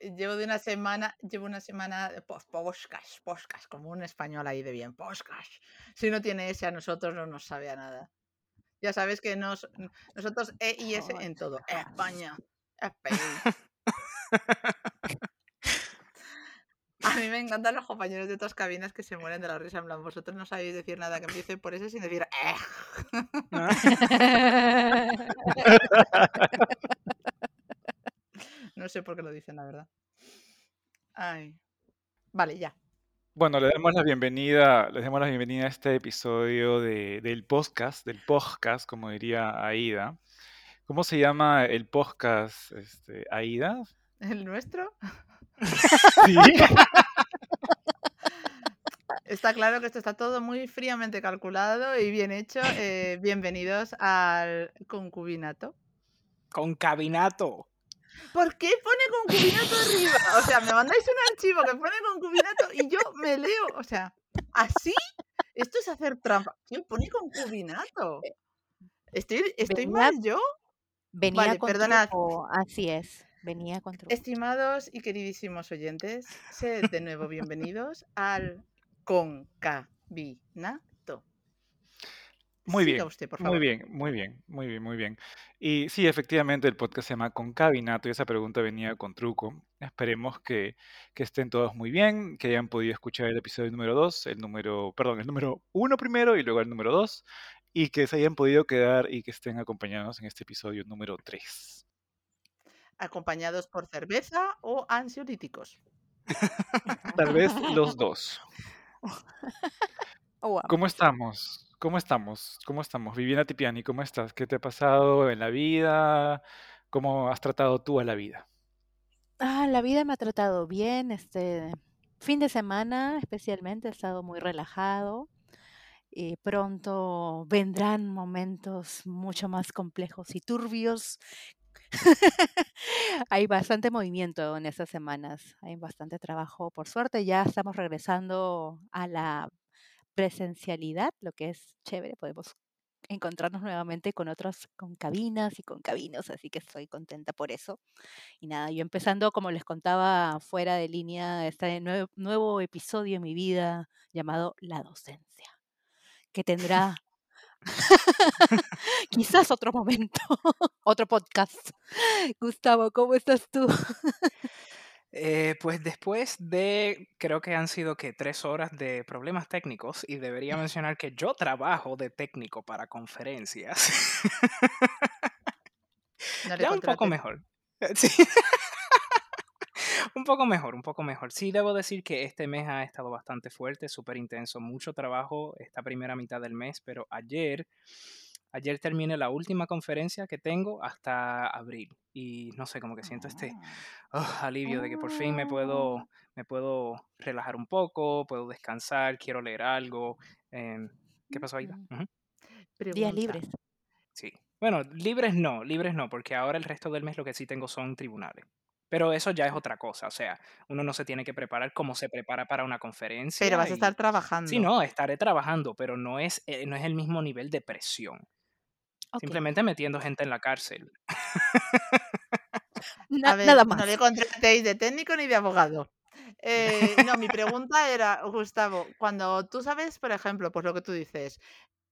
Llevo de una semana, llevo una semana de podcast, podcast, como un español ahí de bien, podcast. Si no tiene ese a nosotros no nos sabe a nada. Ya sabes que nos, nosotros E y S en todo. España, España. A mí me encantan los compañeros de otras cabinas que se mueren de la risa. En plan, vosotros no sabéis decir nada que empiece por ese sin decir eh. no sé por qué lo dicen, la verdad. Ay. Vale, ya. Bueno, le damos la bienvenida, les damos la bienvenida a este episodio de, del podcast, del podcast, como diría Aida. ¿Cómo se llama el podcast, este, Aida? ¿El nuestro? Sí. Está claro que esto está todo muy fríamente calculado y bien hecho. Eh, bienvenidos al concubinato. Concabinato. ¿Por qué pone concubinato arriba? O sea, me mandáis un archivo que pone concubinato y yo me leo. O sea, ¿así? Esto es hacer trampa. ¿Quién pone concubinato? ¿Estoy, estoy Venía- mal yo? Venía Vale, con perdonad. truco, así es, venía con truco. Estimados y queridísimos oyentes, sed de nuevo bienvenidos al concabinato. Muy bien, usted, por favor. Muy bien, muy bien, muy bien, muy bien. Y sí, efectivamente, el podcast se llama Concabinato y esa pregunta venía con truco. Esperemos que, que estén todos muy bien, que hayan podido escuchar el episodio número 2, el número, perdón, el número 1 primero y luego el número 2, y que se hayan podido quedar y que estén acompañados en este episodio número 3. Acompañados por cerveza o ansiolíticos. Tal vez los dos. Oh. ¿Cómo estamos? ¿Cómo estamos? ¿Cómo estamos? Viviana Tipiani, ¿cómo estás? ¿Qué te ha pasado en la vida? ¿Cómo has tratado tú a la vida? Ah, la vida me ha tratado bien, este fin de semana especialmente he estado muy relajado y pronto vendrán momentos mucho más complejos y turbios. Hay bastante movimiento en estas semanas, hay bastante trabajo. Por suerte ya estamos regresando a la presencialidad, lo que es chévere, podemos encontrarnos nuevamente con otros, con cabinas y con cabinos, así que estoy contenta por eso. Y nada, yo empezando, como les contaba fuera de línea, este nuevo, episodio en mi vida llamado La docencia, que tendrá quizás otro momento, otro podcast. Gustavo, ¿cómo estás tú? Eh, pues después de, creo que han sido que tres horas de problemas técnicos y debería mencionar que yo trabajo de técnico para conferencias. No ya un poco mejor. Sí. un poco mejor, un poco mejor. Sí, debo decir que este mes ha estado bastante fuerte, súper intenso, mucho trabajo esta primera mitad del mes, pero ayer, ayer terminé la última conferencia que tengo hasta abril y no sé, como que siento este Ah. oh, alivio de que por fin me puedo, me puedo relajar un poco, puedo descansar, quiero leer algo. em, ¿Qué pasó, Aida? Mm. Ujú. Días libres. Sí. Bueno, libres no, libres no, porque ahora el resto del mes lo que sí tengo son tribunales. Pero eso ya es otra cosa, o sea, uno no se tiene que preparar como se prepara para una conferencia. Pero vas a estar trabajando. Sí, no, estaré trabajando, pero no es, eh, no es el mismo nivel de presión. Simplemente metiendo gente en la cárcel. na- ver, nada más. no le contratéis de técnico ni de abogado. Eh, no, mi pregunta era, Gustavo, cuando tú sabes, por ejemplo, pues lo que tú dices,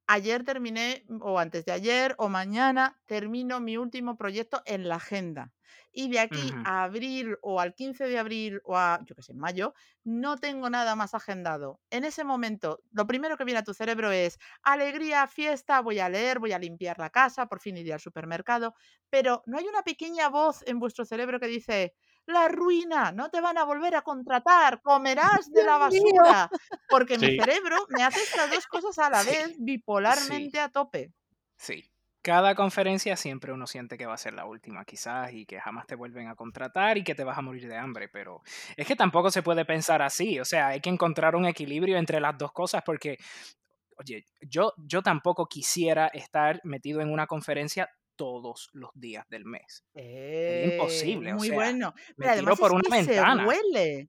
ayer terminé, o antes de ayer, o mañana termino mi último proyecto en la agenda. Y de aquí a abril o al 15 de abril o a, yo qué sé, mayo, no tengo nada más agendado. En ese momento, lo primero que viene a tu cerebro es alegría, fiesta, voy a leer, voy a limpiar la casa, por fin iré al supermercado, pero no hay una pequeña voz en vuestro cerebro que dice, la ruina, no te van a volver a contratar, comerás de la basura, porque mi cerebro me hace estas dos cosas a la Sí, vez, bipolarmente a tope. Sí. Cada conferencia siempre uno siente que va a ser la última, quizás, y que jamás te vuelven a contratar y que te vas a morir de hambre, pero es que tampoco se puede pensar así, o sea, hay que encontrar un equilibrio entre las dos cosas porque, oye, yo, yo tampoco quisiera estar metido en una conferencia todos los días del mes. Eh, imposible, o muy sea, bueno. Me Pero tiro además por es una que se ventana. huele,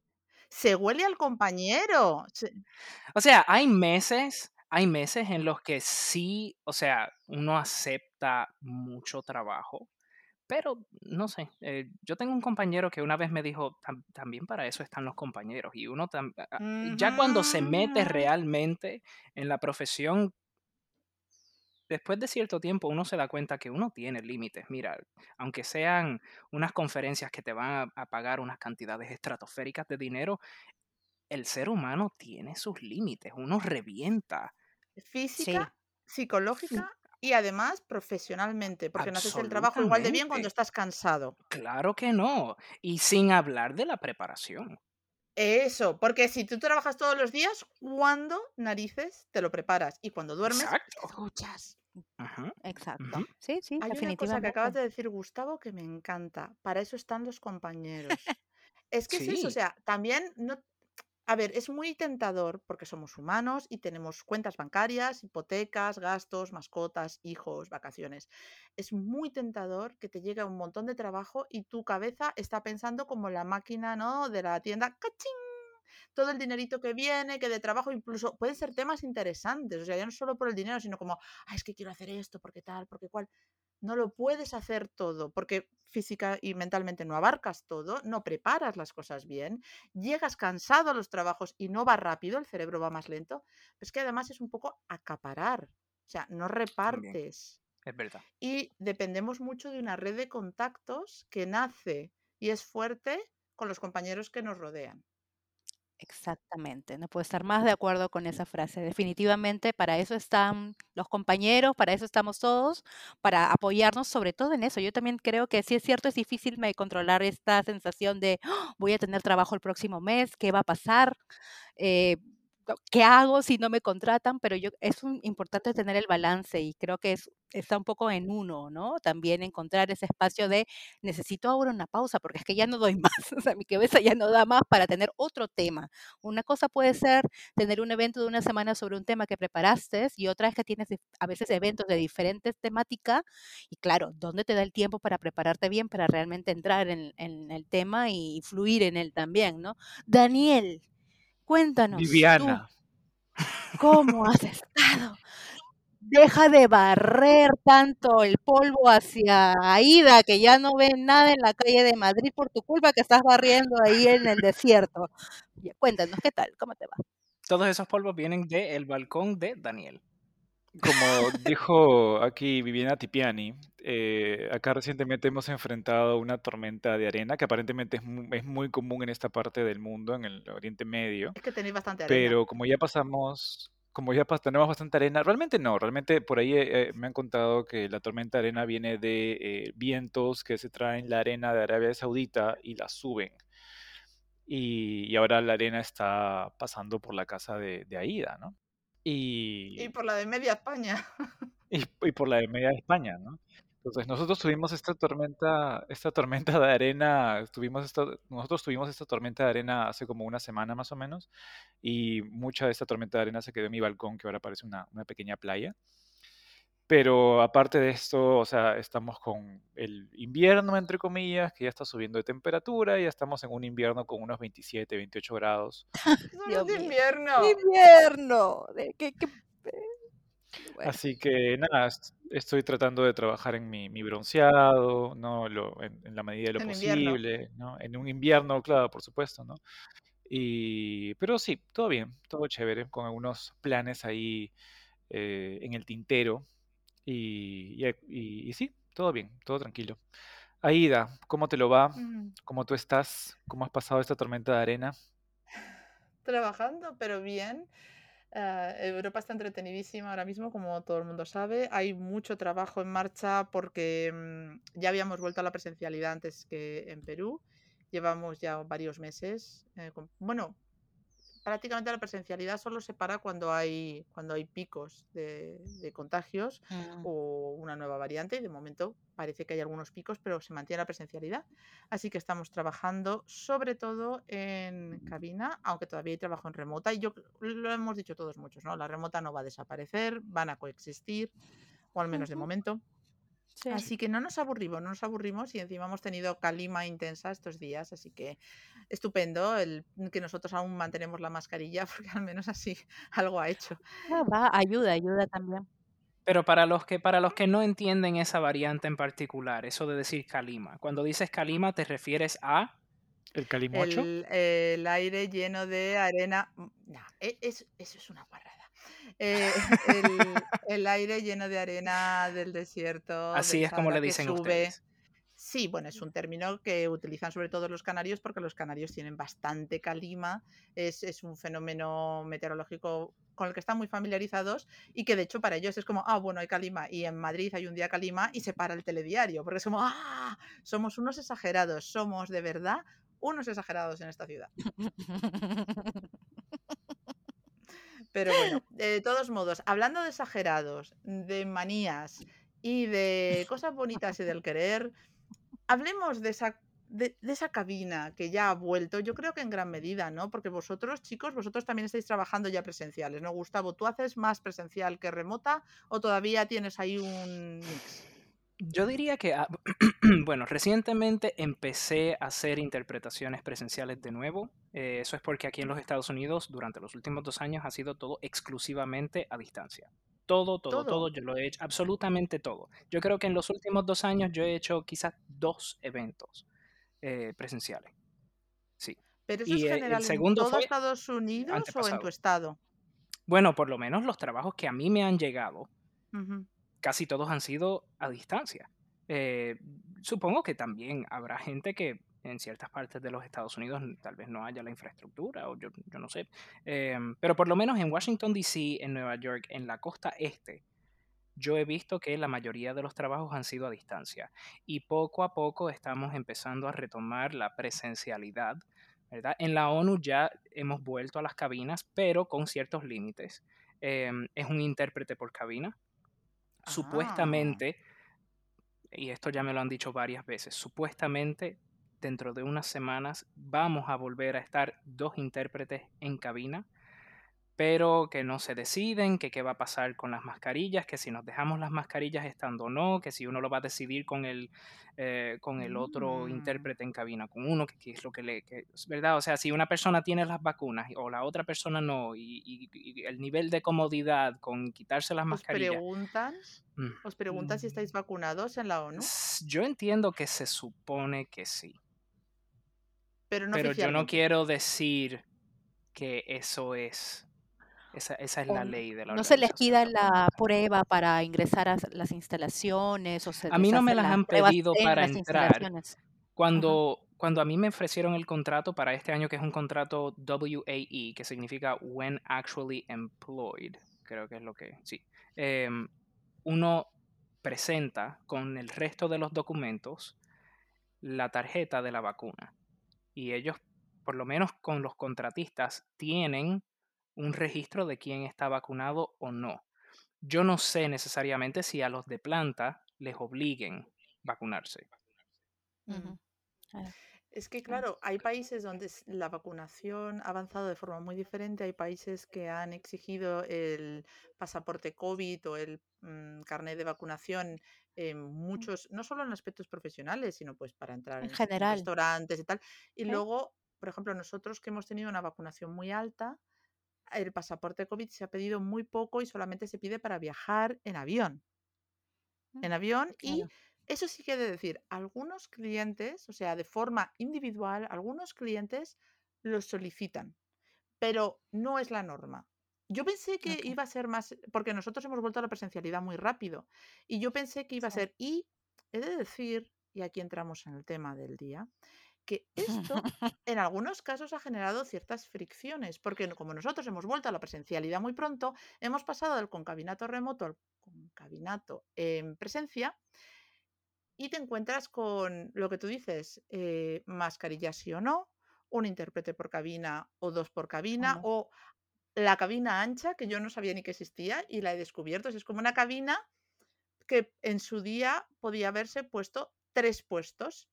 se huele al compañero. O sea, hay meses, hay meses en los que sí, o sea, uno acepta mucho trabajo, Pero, no sé, eh, yo tengo un compañero que una vez me dijo, "Tam- también para eso están los compañeros. Y uno, a- a- ya cuando se mete realmente en la profesión, después de cierto tiempo uno se da cuenta que uno tiene límites. Mira, aunque sean unas conferencias que te van a, pagar unas cantidades estratosféricas de dinero, el ser humano tiene sus límites. Uno revienta. Sí, Física, psicológica y además profesionalmente, porque no haces el trabajo igual de bien cuando estás cansado. Claro que no. Y sin hablar de la preparación. Eso, porque si tú trabajas todos los días, ¿cuándo narices te lo preparas? Y cuando duermes, Exacto. escuchas. Ujú, exacto. Sí, sí, Hay una cosa que acabas de decir, Gustavo, que me encanta. Para eso están los compañeros. Es que es eso, o Sí, sea, también no. A ver, es muy tentador porque somos humanos y tenemos cuentas bancarias, hipotecas, gastos, mascotas, hijos, vacaciones. Es muy tentador que te llegue un montón de trabajo y tu cabeza está pensando como la máquina, ¿no? De la tienda, ¡cachín! Todo el dinerito que viene, que de trabajo, incluso pueden ser temas interesantes, o sea, ya no solo por el dinero, sino como, ah, es que quiero hacer esto, porque tal, porque cual. No lo puedes hacer todo, porque física y mentalmente no abarcas todo, no preparas las cosas bien, llegas cansado a los trabajos y no va rápido, el cerebro va más lento, es que además es un poco acaparar, o sea, no repartes. Es verdad. Y dependemos mucho de una red de contactos que nace y es fuerte con los compañeros que nos rodean. Exactamente, no puedo estar más de acuerdo con esa frase. Definitivamente para eso están los compañeros, para eso estamos todos, para apoyarnos sobre todo en eso. Yo también creo que sí es cierto, es difícil me controlar esta sensación de "Ah, voy a tener trabajo el próximo mes, ¿qué va a pasar? Eh, ¿qué hago si no me contratan? Pero yo es un- importante tener el balance y creo que es, está un poco en uno, ¿no? También encontrar ese espacio de necesito ahora una pausa porque es que ya no doy más, o sea, mi cabeza ya no da más para tener otro tema. Una cosa puede ser tener un evento de una semana sobre un tema que preparaste y otra es que tienes a veces eventos de diferentes temáticas y claro, ¿dónde te da el tiempo para prepararte bien, para realmente entrar en, en el tema y fluir en él también, ¿no? Daniel, cuéntanos tú, Viviana, ¿cómo has estado? Deja de barrer tanto el polvo hacia Aida, que ya no ve nada en la calle de Madrid por tu culpa que estás barriendo ahí en el desierto. Ya, Cuéntanos, ¿qué tal? ¿Cómo te va? Todos esos polvos vienen del balcón de Daniel. como dijo aquí Viviana Tipiani, eh, acá recientemente hemos enfrentado una tormenta de arena que aparentemente es mu- es muy común en esta parte del mundo, en el Oriente Medio. Es que tenéis bastante arena. Pero como ya pasamos, como ya pas- tenemos bastante arena, realmente no, realmente por ahí eh, eh, me han contado que la tormenta de arena viene de eh, vientos que se traen la arena de Arabia Saudita y la suben. Y, y ahora la arena está pasando por la casa de, de Aida, ¿no? Y Y, por la de media España. y, y por la de media España, ¿no? Entonces nosotros tuvimos esta tormenta, esta tormenta de arena, tuvimos esta, nosotros tuvimos esta tormenta de arena hace como una semana más o menos, y mucha de esta tormenta de arena se quedó en mi balcón, que ahora parece una, una pequeña playa. Pero aparte de esto, o sea, estamos con el invierno, entre comillas, que ya está subiendo de temperatura, y ya estamos en un invierno con unos 27, 28 grados. No Dios es de invierno. Invierno. de- ¿qué- qué- eh, bueno, Así que nada, est- estoy tratando de trabajar en mi, mi bronceado, ¿no? Lo, en, en la medida de lo En invierno. posible, ¿no? En un invierno, claro, por supuesto, ¿no? Y, pero sí, todo bien, todo chévere, con algunos planes ahí eh, en el tintero. Y, y, y- y sí, todo bien, todo tranquilo. Aida, ¿cómo te lo va? Mm, ¿Cómo tú estás? ¿Cómo has pasado esta tormenta de arena? Trabajando, pero bien. Ah, Europa está entretenidísima ahora mismo, como todo el mundo sabe. Hay mucho trabajo en marcha porque mm, ya habíamos vuelto a la presencialidad antes que en Perú. Llevamos ya varios meses. eh, con- bueno, prácticamente la presencialidad solo se para cuando hay, cuando hay picos de, de contagios mm, o una nueva variante y de momento parece que hay algunos picos, pero se mantiene la presencialidad. Así que estamos trabajando sobre todo en cabina, aunque todavía hay trabajo en remota y yo lo hemos dicho todos muchos, ¿no? La remota no va a desaparecer, van a coexistir, o al menos de momento. Sí. Así que no nos aburrimos, no nos aburrimos y encima hemos tenido calima intensa estos días, así que estupendo el que nosotros aún mantenemos la mascarilla porque al menos así algo ha hecho. Ah, va, ayuda, ayuda también. Pero para los que para los que no entienden esa variante en particular, eso de decir calima, cuando dices calima te refieres a ¿El calimocho? El, el aire lleno de arena. mm, No, e- es- eso es una guarrada. Eh, el, el aire lleno de arena del desierto, así del es como le dicen ustedes. Sí, bueno, es un término que utilizan sobre todo los canarios porque los canarios tienen bastante calima, es, es un fenómeno meteorológico con el que están muy familiarizados y que de hecho para ellos es como, ah, bueno, hay calima y en Madrid hay un día calima y se para el telediario, porque es como, ah, somos unos exagerados, somos de verdad unos exagerados en esta ciudad. Pero bueno, de todos modos, hablando de exagerados, de manías y de cosas bonitas y del querer, hablemos de esa, de, esa cabina que ya ha vuelto, yo creo que en gran medida, ¿no? Porque vosotros, chicos, vosotros también estáis trabajando ya presenciales, ¿no? Gustavo, ¿tú haces más presencial que remota o todavía tienes ahí un mix? Yo diría que, ah, bueno, recientemente empecé a hacer interpretaciones presenciales de nuevo. Eh, eso es porque aquí en los Estados Unidos, durante los últimos dos años, ha sido todo exclusivamente a distancia. Todo, todo, todo, Todo. yo lo he hecho, absolutamente todo. Yo creo que en los últimos dos años yo he hecho quizás dos eventos eh, presenciales. Sí. ¿Pero eso es Y eh, el general en segundo todo fue Estados Unidos o en tu estado? Bueno, por lo menos los trabajos que a mí me han llegado, casi todos han sido a distancia. Eh, supongo que también habrá gente que en ciertas partes de los Estados Unidos tal vez no haya la infraestructura o yo, yo no sé. Em, pero por lo menos en Washington, D.C., en Nueva York, en la costa este, yo he visto que la mayoría de los trabajos han sido a distancia y poco a poco estamos empezando a retomar la presencialidad. ¿verdad? En la ONU ya hemos vuelto a las cabinas, pero con ciertos límites. Em, es un intérprete por cabina. Ah, Supuestamente, y esto ya me lo han dicho varias veces, supuestamente dentro de unas semanas vamos a volver a estar dos intérpretes en cabina, pero que no se deciden, que qué va a pasar con las mascarillas, que si nos dejamos las mascarillas estando o no, que si uno lo va a decidir con el, eh, con el otro mm, intérprete en cabina, con uno, que, que es lo que le... que- es ¿Verdad? O sea, si una persona tiene las vacunas o la otra persona no, y, y- y el nivel de comodidad con quitarse las ¿Os mascarillas... preguntan? mm, ¿Os preguntan si estáis vacunados en la ONU? Yo entiendo que se supone que sí, Pero no pero yo no quiero decir que eso es, esa, esa es O la ley de la no se les pida la prueba para ingresar a las instalaciones o se A mí no me las han pedido para entrar. Ajá. Cuando, cuando a mí me ofrecieron el contrato para este año, que es un contrato WAE, que significa When Actually Employed, creo que es lo que, sí, em, uno presenta con el resto de los documentos la tarjeta de la vacuna. Y ellos, por lo menos con los contratistas, tienen un registro de quién está vacunado o no. Yo no sé necesariamente si a los de planta les obliguen vacunarse. Es que, claro, hay países donde la vacunación ha avanzado de forma muy diferente. Hay países que han exigido el pasaporte COVID o el mm, carnet de vacunación en muchos, no solo en aspectos profesionales, sino pues para entrar En en, en general, restaurantes y tal. Y luego, por ejemplo, nosotros que hemos tenido una vacunación muy alta, el pasaporte COVID se ha pedido muy poco y solamente se pide para viajar en avión. en Mm, avión y eso sí que he de decir, algunos clientes, o sea, de forma individual, algunos clientes los solicitan, pero no es la norma. Yo pensé que iba a ser más, porque nosotros hemos vuelto a la presencialidad muy rápido, y yo pensé que iba a ser, y he de decir, y aquí entramos en el tema del día, que esto en algunos casos ha generado ciertas fricciones, porque como nosotros hemos vuelto a la presencialidad muy pronto, hemos pasado del concabinato remoto al concabinato en presencia y te encuentras con lo que tú dices, eh, mascarilla sí o no, un intérprete por cabina o dos por ¿O cabina, o la cabina ancha, que yo no sabía ni que existía y la he descubierto. Es como una cabina que en su día podía haberse puesto tres puestos.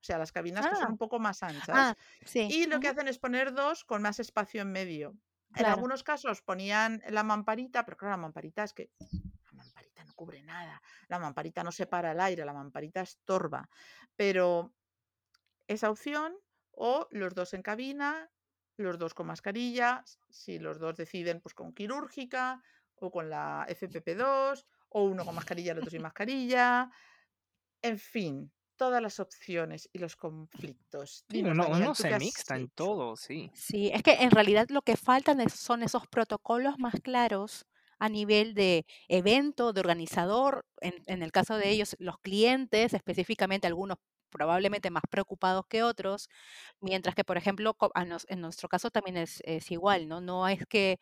O sea, las cabinas que son Ah, un poco más anchas. ah, sí. Y lo que hacen es poner dos con más espacio en medio. En algunos casos ponían la mamparita, pero claro, la mamparita es que la mamparita no cubre nada. La mamparita no separa el aire, la mamparita estorba. Pero esa opción, o los dos en cabina, los dos con mascarilla, si los dos deciden, pues con quirúrgica, o con la FPP2, o uno con mascarilla, el otro sin mascarilla. En fin, todas las opciones y los conflictos. Daniel, uno ¿tú se mixta en todo, sí. Sí, es que en realidad lo que faltan es- son esos protocolos más claros a nivel de evento, de organizador, en, en el caso de ellos, los clientes, específicamente algunos probablemente más preocupados que otros, mientras que, por ejemplo, en nuestro caso también es, es igual, ¿no? No es que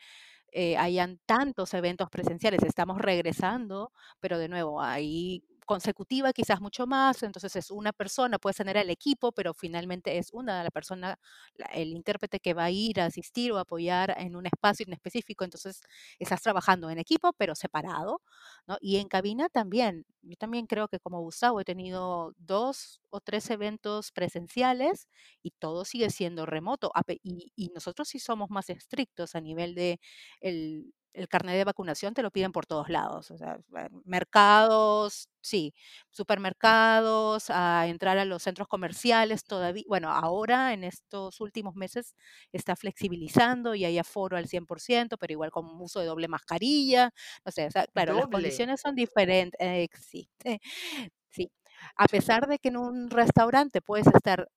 eh, hayan tantos eventos presenciales. Estamos regresando, pero de nuevo, ahí consecutiva quizás mucho más, entonces es una persona, puedes tener el equipo, pero finalmente es una la persona, el intérprete que va a ir a asistir o apoyar en un espacio en específico, entonces estás trabajando en equipo, pero separado, ¿no? Y en cabina también, yo también creo que como Gustavo he tenido dos o tres eventos presenciales y todo sigue siendo remoto, y, y nosotros sí somos más estrictos a nivel de el, el carnet de vacunación te lo piden por todos lados, o sea, mercados, sí, supermercados, a entrar a los centros comerciales todavía, bueno, ahora en estos últimos meses está flexibilizando y hay aforo al 100%, pero igual con uso de doble mascarilla, no sé, o sea, claro, las condiciones son diferentes, eh, sí, sí. A pesar de que en un restaurante puedes estar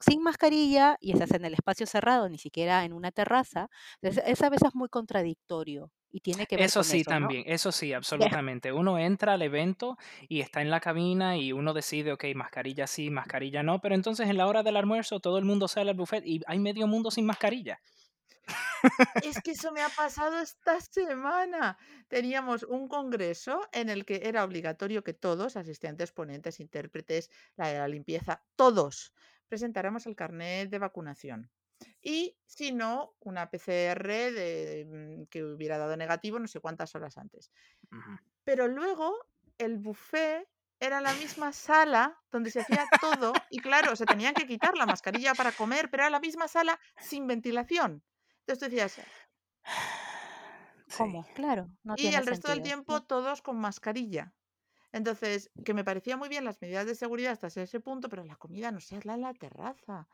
sin mascarilla y estás en el espacio cerrado, ni siquiera en una terraza, es, es a veces muy contradictorio y tiene que ver Eso con sí, eso, ¿no? también, eso sí, absolutamente. Uno entra al evento y está en la cabina y uno decide, ok, mascarilla sí, mascarilla no, pero entonces en la hora del almuerzo todo el mundo sale al buffet y hay medio mundo sin mascarilla. Es que eso me ha pasado esta semana. Teníamos un congreso en el que era obligatorio que todos, asistentes, ponentes, intérpretes, la de la limpieza, todos presentáramos el carnet de vacunación. Y si no, una PCR de, mm, que hubiera dado negativo no sé cuántas horas antes. Pero luego el buffet era la misma sala donde se hacía todo y claro, se tenían que quitar la mascarilla para comer, pero era la misma sala sin ventilación. Entonces tú decías, Sí. ¿Cómo? Claro, no y el resto del tiempo todos con mascarilla. Entonces, que me parecía muy bien las medidas de seguridad hasta ese punto, pero la comida no se hazla en la terraza.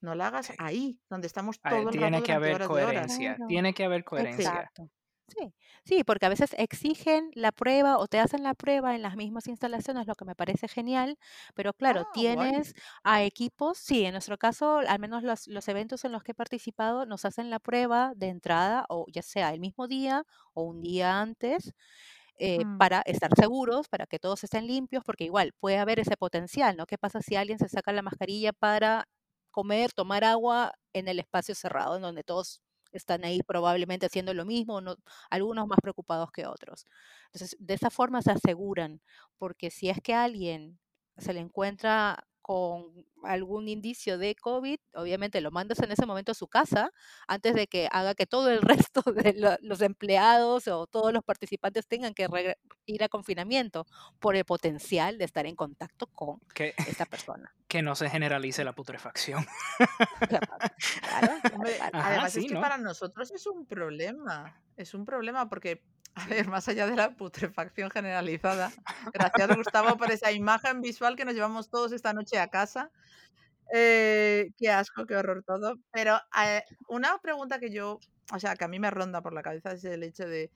No la hagas Sí. ahí, donde estamos todo el rato Tiene que haber coherencia, tiene que haber coherencia. Exacto. Sí, sí, porque a veces exigen la prueba o te hacen la prueba en las mismas instalaciones, lo que me parece genial, pero claro, Ah, guay. tienes a equipos, sí, en nuestro caso, al menos los, los eventos en los que he participado, nos hacen la prueba de entrada, o ya sea el mismo día o un día antes, eh, Mm. para estar seguros, para que todos estén limpios, porque igual puede haber ese potencial, ¿no? ¿Qué pasa si alguien se saca la mascarilla para comer, tomar agua en el espacio cerrado, en donde todos están ahí probablemente haciendo lo mismo, no- algunos más preocupados que otros? Entonces, de esa forma se aseguran, porque si es que alguien se le encuentra con algún indicio de COVID, obviamente lo mandas en ese momento a su casa antes de que haga que todo el resto de lo- los empleados o todos los participantes tengan que ir a confinamiento por el potencial de estar en contacto con Que, esta persona. que no se generalice la putrefacción. Claro, claro, claro, Hombre, claro. Ajá, además sí, es que ¿no? para nosotros es un problema. Es un problema porque, a ver, más allá de la putrefacción generalizada, gracias Gustavo por esa imagen visual que nos llevamos todos esta noche a casa. Eh, qué asco, qué horror todo. Pero eh, una pregunta que yo, o sea, que a mí me ronda por la cabeza es el hecho de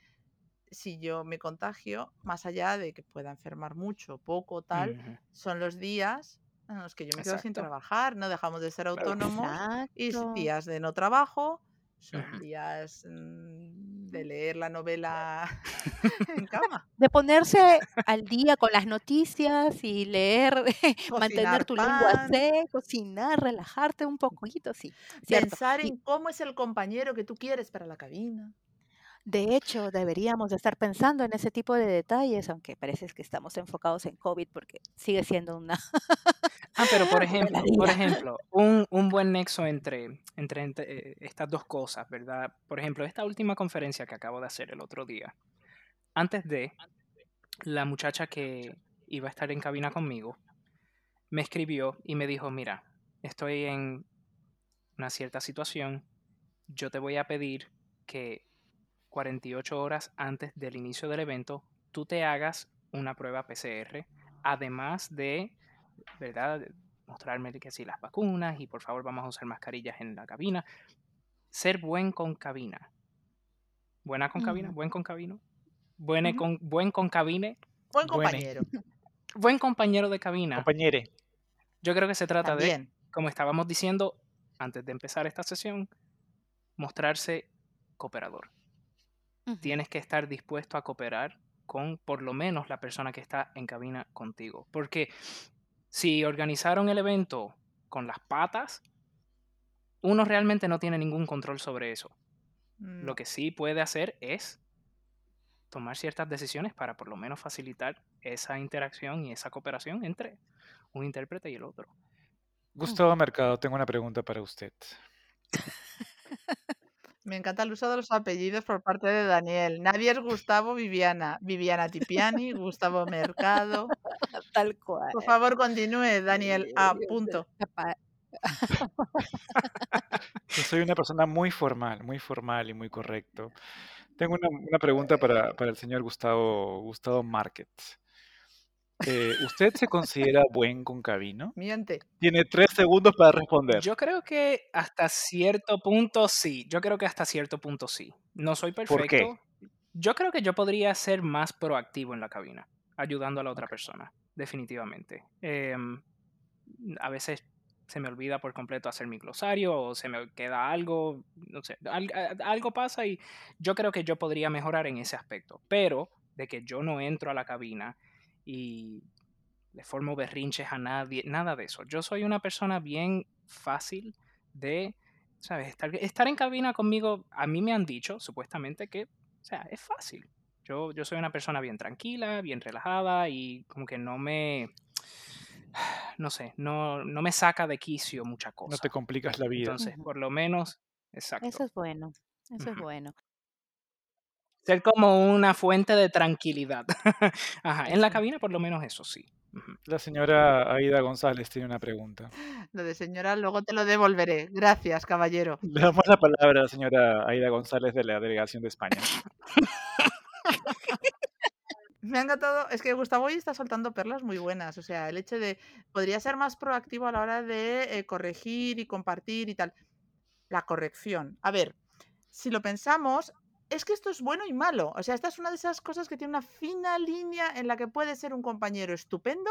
si yo me contagio, más allá de que pueda enfermar mucho, poco, tal, son los días en los que yo me quedo sin trabajar, no dejamos de ser autónomos y días de no trabajo, son días mm, de leer la novela en cama, De ponerse al día con las noticias y leer, cocinar mantener tu lengua pan, seca, cocinar, relajarte un poquito, sí, pensar en cómo es el compañero que tú quieres para la cabina. De hecho, deberíamos de estar pensando en ese tipo de detalles, aunque parece que estamos enfocados en COVID porque sigue siendo una, Ah, pero por ejemplo, por ejemplo, un, un buen nexo entre, entre, entre, eh, estas dos cosas, ¿verdad? Por ejemplo, esta última conferencia que acabo de hacer el otro día, antes de la muchacha que iba a estar en cabina conmigo, me escribió y me dijo, mira, estoy en una cierta situación, yo te voy a pedir que 48 horas antes del inicio del evento, tú te hagas una prueba PCR, además de, ¿verdad? Mostrarme que sí las vacunas y por favor vamos a usar mascarillas en la cabina. Ser buen con cabina. ¿Buena con cabina? ¿Buen con cabino? buene Ujú. con, buen concabine, Buen Buene. compañero. buen compañero de cabina. Compañere. Yo creo que se trata de, como estábamos diciendo antes de empezar esta sesión, mostrarse cooperador. Tienes que estar dispuesto a cooperar con por lo menos la persona que está en cabina contigo. Porque si organizaron el evento con las patas, uno realmente no tiene ningún control sobre eso. No. Lo que sí puede hacer es tomar ciertas decisiones para por lo menos facilitar esa interacción y esa cooperación entre un intérprete y el otro. Gustavo Mercado, tengo una pregunta para usted. Me encanta el uso de los apellidos por parte de Daniel. Nadie es Gustavo Viviana. Viviana Tipiani, Gustavo Mercado. Tal cual. Por favor, continúe, Daniel. A Dios punto. Yo soy una persona muy formal, muy formal y muy correcto. Tengo una, una pregunta para, para el señor Gustavo, Gustavo Market. Eh, ¿Usted se considera buen concabino? Miente. Tiene tres segundos para responder. Yo creo que hasta cierto punto sí. Yo creo que hasta cierto punto sí. No soy ¿Por perfecto. qué? Yo creo que yo podría ser más proactivo en la cabina, ayudando a la otra persona, definitivamente. Em, a veces se me olvida por completo hacer mi glosario o se me queda algo, no sé, algo pasa y yo creo que yo podría mejorar en ese aspecto. Pero de que yo no entro a la cabina y le formo berrinches a nadie, nada de eso. Yo soy una persona bien fácil de, ¿sabes? Estar, estar en cabina conmigo, a mí me han dicho, supuestamente, que, o sea, es fácil. Yo, yo soy una persona bien tranquila, bien relajada y como que no me, no sé, no, no me saca de quicio mucha No cosa. te complicas la vida. Entonces, por lo menos, exacto. Eso es bueno. Eso es bueno. Ser como una fuente de tranquilidad. Ajá, en la cabina por lo menos eso sí. La señora Aida González tiene una pregunta. Lo de señora, luego te lo devolveré. Gracias, caballero. Le damos la palabra a la señora Aida González de la delegación de España. Me ha encantado, es que Gustavo hoy está soltando perlas muy buenas, o sea, el hecho de, podría ser más proactivo a la hora de eh, corregir y compartir y tal. La corrección. A ver, si lo pensamos, es que esto es bueno y malo, o sea, esta es una de esas cosas que tiene una fina línea en la que puede ser un compañero estupendo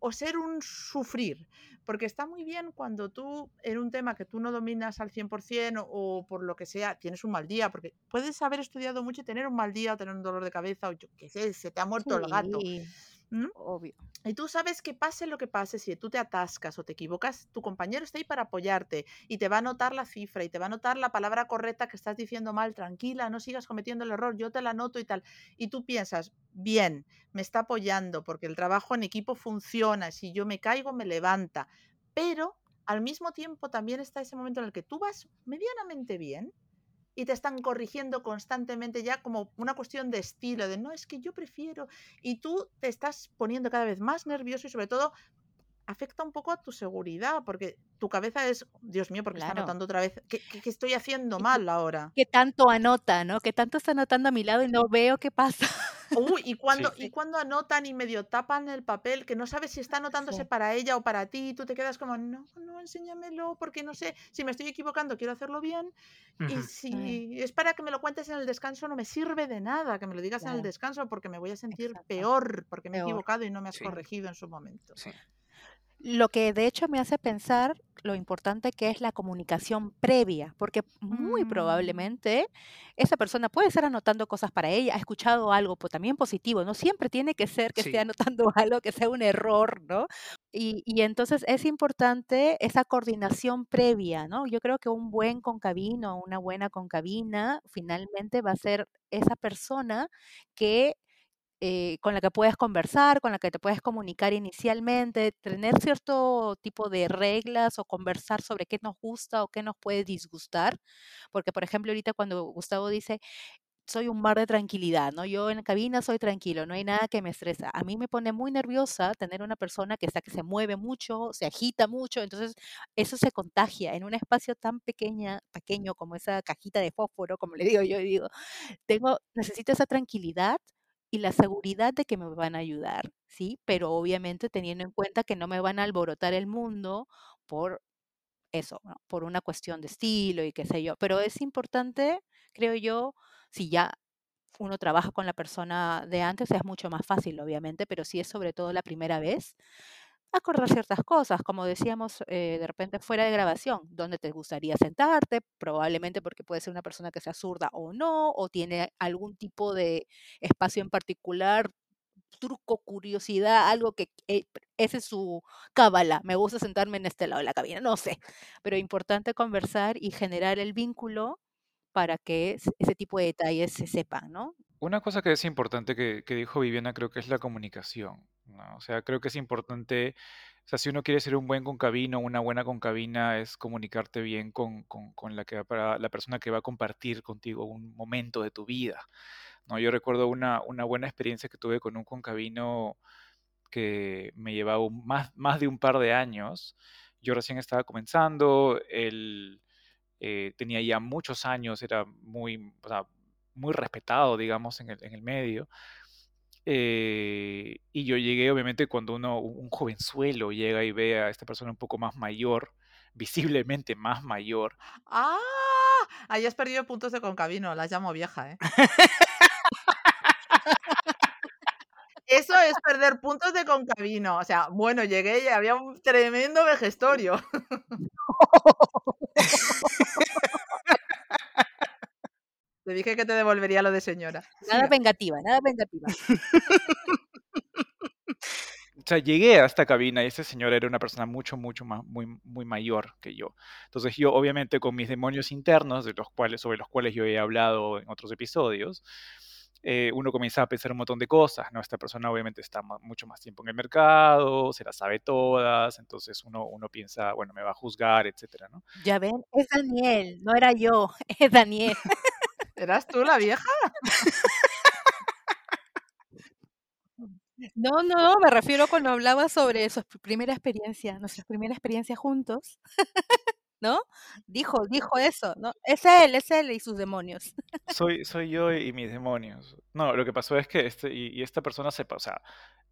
o ser un sufrir, porque está muy bien cuando tú en un tema que tú no dominas al 100% o, por lo que sea, tienes un mal día, porque puedes haber estudiado mucho y tener un mal día o tener un dolor de cabeza o yo qué sé, se te ha muerto el gato. Obvio. Y tú sabes que pase lo que pase, si tú te atascas o te equivocas, tu compañero está ahí para apoyarte y te va a anotar la cifra y te va a anotar la palabra correcta que estás diciendo mal, tranquila, no sigas cometiendo el error, yo te la anoto y tal. Y tú piensas, bien, me está apoyando porque el trabajo en equipo funciona, si yo me caigo, me levanta. Pero al mismo tiempo también está ese momento en el que tú vas medianamente bien y te están corrigiendo constantemente ya como una cuestión de estilo, de no, es que yo prefiero, y tú te estás poniendo cada vez más nervioso y sobre todo afecta un poco a tu seguridad, porque tu cabeza es, Dios mío, porque está Claro. anotando otra vez, ¿qué, qué- qué estoy haciendo mal ahora? que tanto anota, ¿no? Que tanto está anotando a mi lado y no veo qué pasa. Uy, y cuando, Sí. y cuando anotan y medio tapan el papel, que no sabes si está anotándose sí. para ella o para ti, y tú te quedas como, no, no, enséñamelo, porque no sé, si me estoy equivocando, quiero hacerlo bien, y si es para que me lo cuentes en el descanso, no me sirve de nada que me lo digas en el descanso, porque me voy a sentir exacto. peor, porque me he equivocado y no me has corregido en su momento. Lo que de hecho me hace pensar lo importante que es la comunicación previa, porque muy Mm, probablemente esa persona puede estar anotando cosas para ella, ha escuchado algo pues, también positivo, no siempre tiene que ser que esté anotando algo que sea un error, ¿no? Y, y entonces es importante esa coordinación previa, ¿no? Yo creo que un buen concabino, una buena concabina, finalmente va a ser esa persona que eh, con la que puedes conversar, con la que te puedes comunicar inicialmente, tener cierto tipo de reglas o conversar sobre qué nos gusta o qué nos puede disgustar. Porque, por ejemplo, ahorita cuando Gustavo dice, soy un mar de tranquilidad, ¿no? Yo en la cabina soy tranquilo, no hay nada que me estresa. A mí me pone muy nerviosa tener una persona que está que se mueve mucho, se agita mucho, entonces eso se contagia en un espacio tan pequeña, pequeño como esa cajita de fósforo, como le digo yo, digo, tengo, necesito esa tranquilidad y la seguridad de que me van a ayudar, ¿sí? Pero obviamente teniendo en cuenta que no me van a alborotar el mundo por eso. Por una cuestión de estilo y qué sé yo. Pero es importante, creo yo, si ya uno trabaja con la persona de antes es mucho más fácil, obviamente, pero si es sobre todo la primera vez, acordar ciertas cosas, como decíamos eh, de repente fuera de grabación, dónde te gustaría sentarte, probablemente porque puede ser una persona que sea zurda o no, o tiene algún tipo de espacio en particular, truco, curiosidad, algo que eh, ese es su cábala, me gusta sentarme en este lado de la cabina, no sé, pero importante conversar y generar el vínculo para que es- ese tipo de detalles se sepan, ¿no? Una cosa que es importante que dijo Viviana creo que es la comunicación, ¿no? O sea, creo que es importante, o sea, si uno quiere ser un buen concabino, una buena concabina, es comunicarte bien con, con, con la, que para, la persona que va a compartir contigo un momento de tu vida, ¿no? Yo recuerdo una, una buena experiencia que tuve con un concabino que me llevaba un- más, más de un par de años. Yo recién estaba comenzando, él eh, tenía ya muchos años, era muy, o sea, muy respetado, digamos, en el, en el medio. Eh, y yo llegué, obviamente, cuando uno, un jovenzuelo llega y ve a esta persona un poco más mayor, visiblemente más mayor, ¡Ah! Ahí has perdido puntos de concabino, las llamo vieja, ¿eh? Eso es perder puntos de concabino. O sea, bueno, llegué y había un tremendo vejestorio. Te dije que te devolvería lo de señora. Nada vengativa, nada vengativa. o sea, llegué a esta cabina y este señor era una persona mucho, mucho más, muy, muy mayor que yo. Entonces yo, obviamente, con mis demonios internos, de los cuales, sobre los cuales yo he hablado en otros episodios, eh, uno comienza a pensar un montón de cosas, ¿no? Esta persona obviamente está mucho más tiempo en el mercado, se las sabe todas, entonces uno, uno piensa, bueno, me va a juzgar, etcétera, ¿no? Ya ven, es Daniel, no era yo, es Daniel. ¿Eras tú la vieja? No, no, me refiero cuando hablaba sobre su pr- primera experiencia, nuestra primera experiencia juntos, ¿no? Dijo, dijo eso, ¿no? Es él, es él y sus demonios. Soy, soy yo y mis demonios. No, lo que pasó es que este, y, y esta persona se, o sea,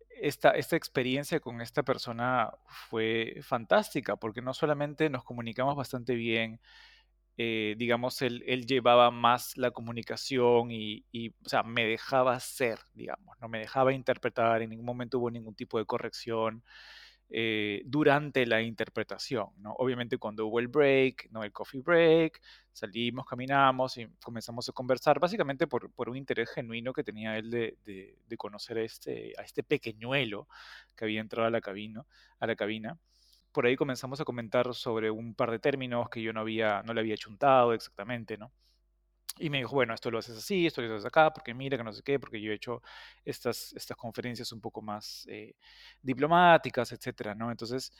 esta, esta experiencia con esta persona fue fantástica, porque no solamente nos comunicamos bastante bien, eh, digamos, él, él llevaba más la comunicación y, y, o sea, me dejaba ser, digamos, no me dejaba interpretar, en ningún momento hubo ningún tipo de corrección eh, durante la interpretación, ¿no? Obviamente cuando hubo el break, ¿no? El coffee break, salimos, caminamos y comenzamos a conversar, básicamente por, por un interés genuino que tenía él de, de- de conocer a este, a este pequeñuelo que había entrado a la cabina, a la cabina. Por ahí comenzamos a comentar sobre un par de términos que yo no había, no le había chuntado exactamente, ¿no? Y me dijo, bueno, esto lo haces así, esto lo haces acá, porque mira que no sé qué, porque yo he hecho estas, estas conferencias un poco más eh, diplomáticas, etcétera, ¿no? Entonces,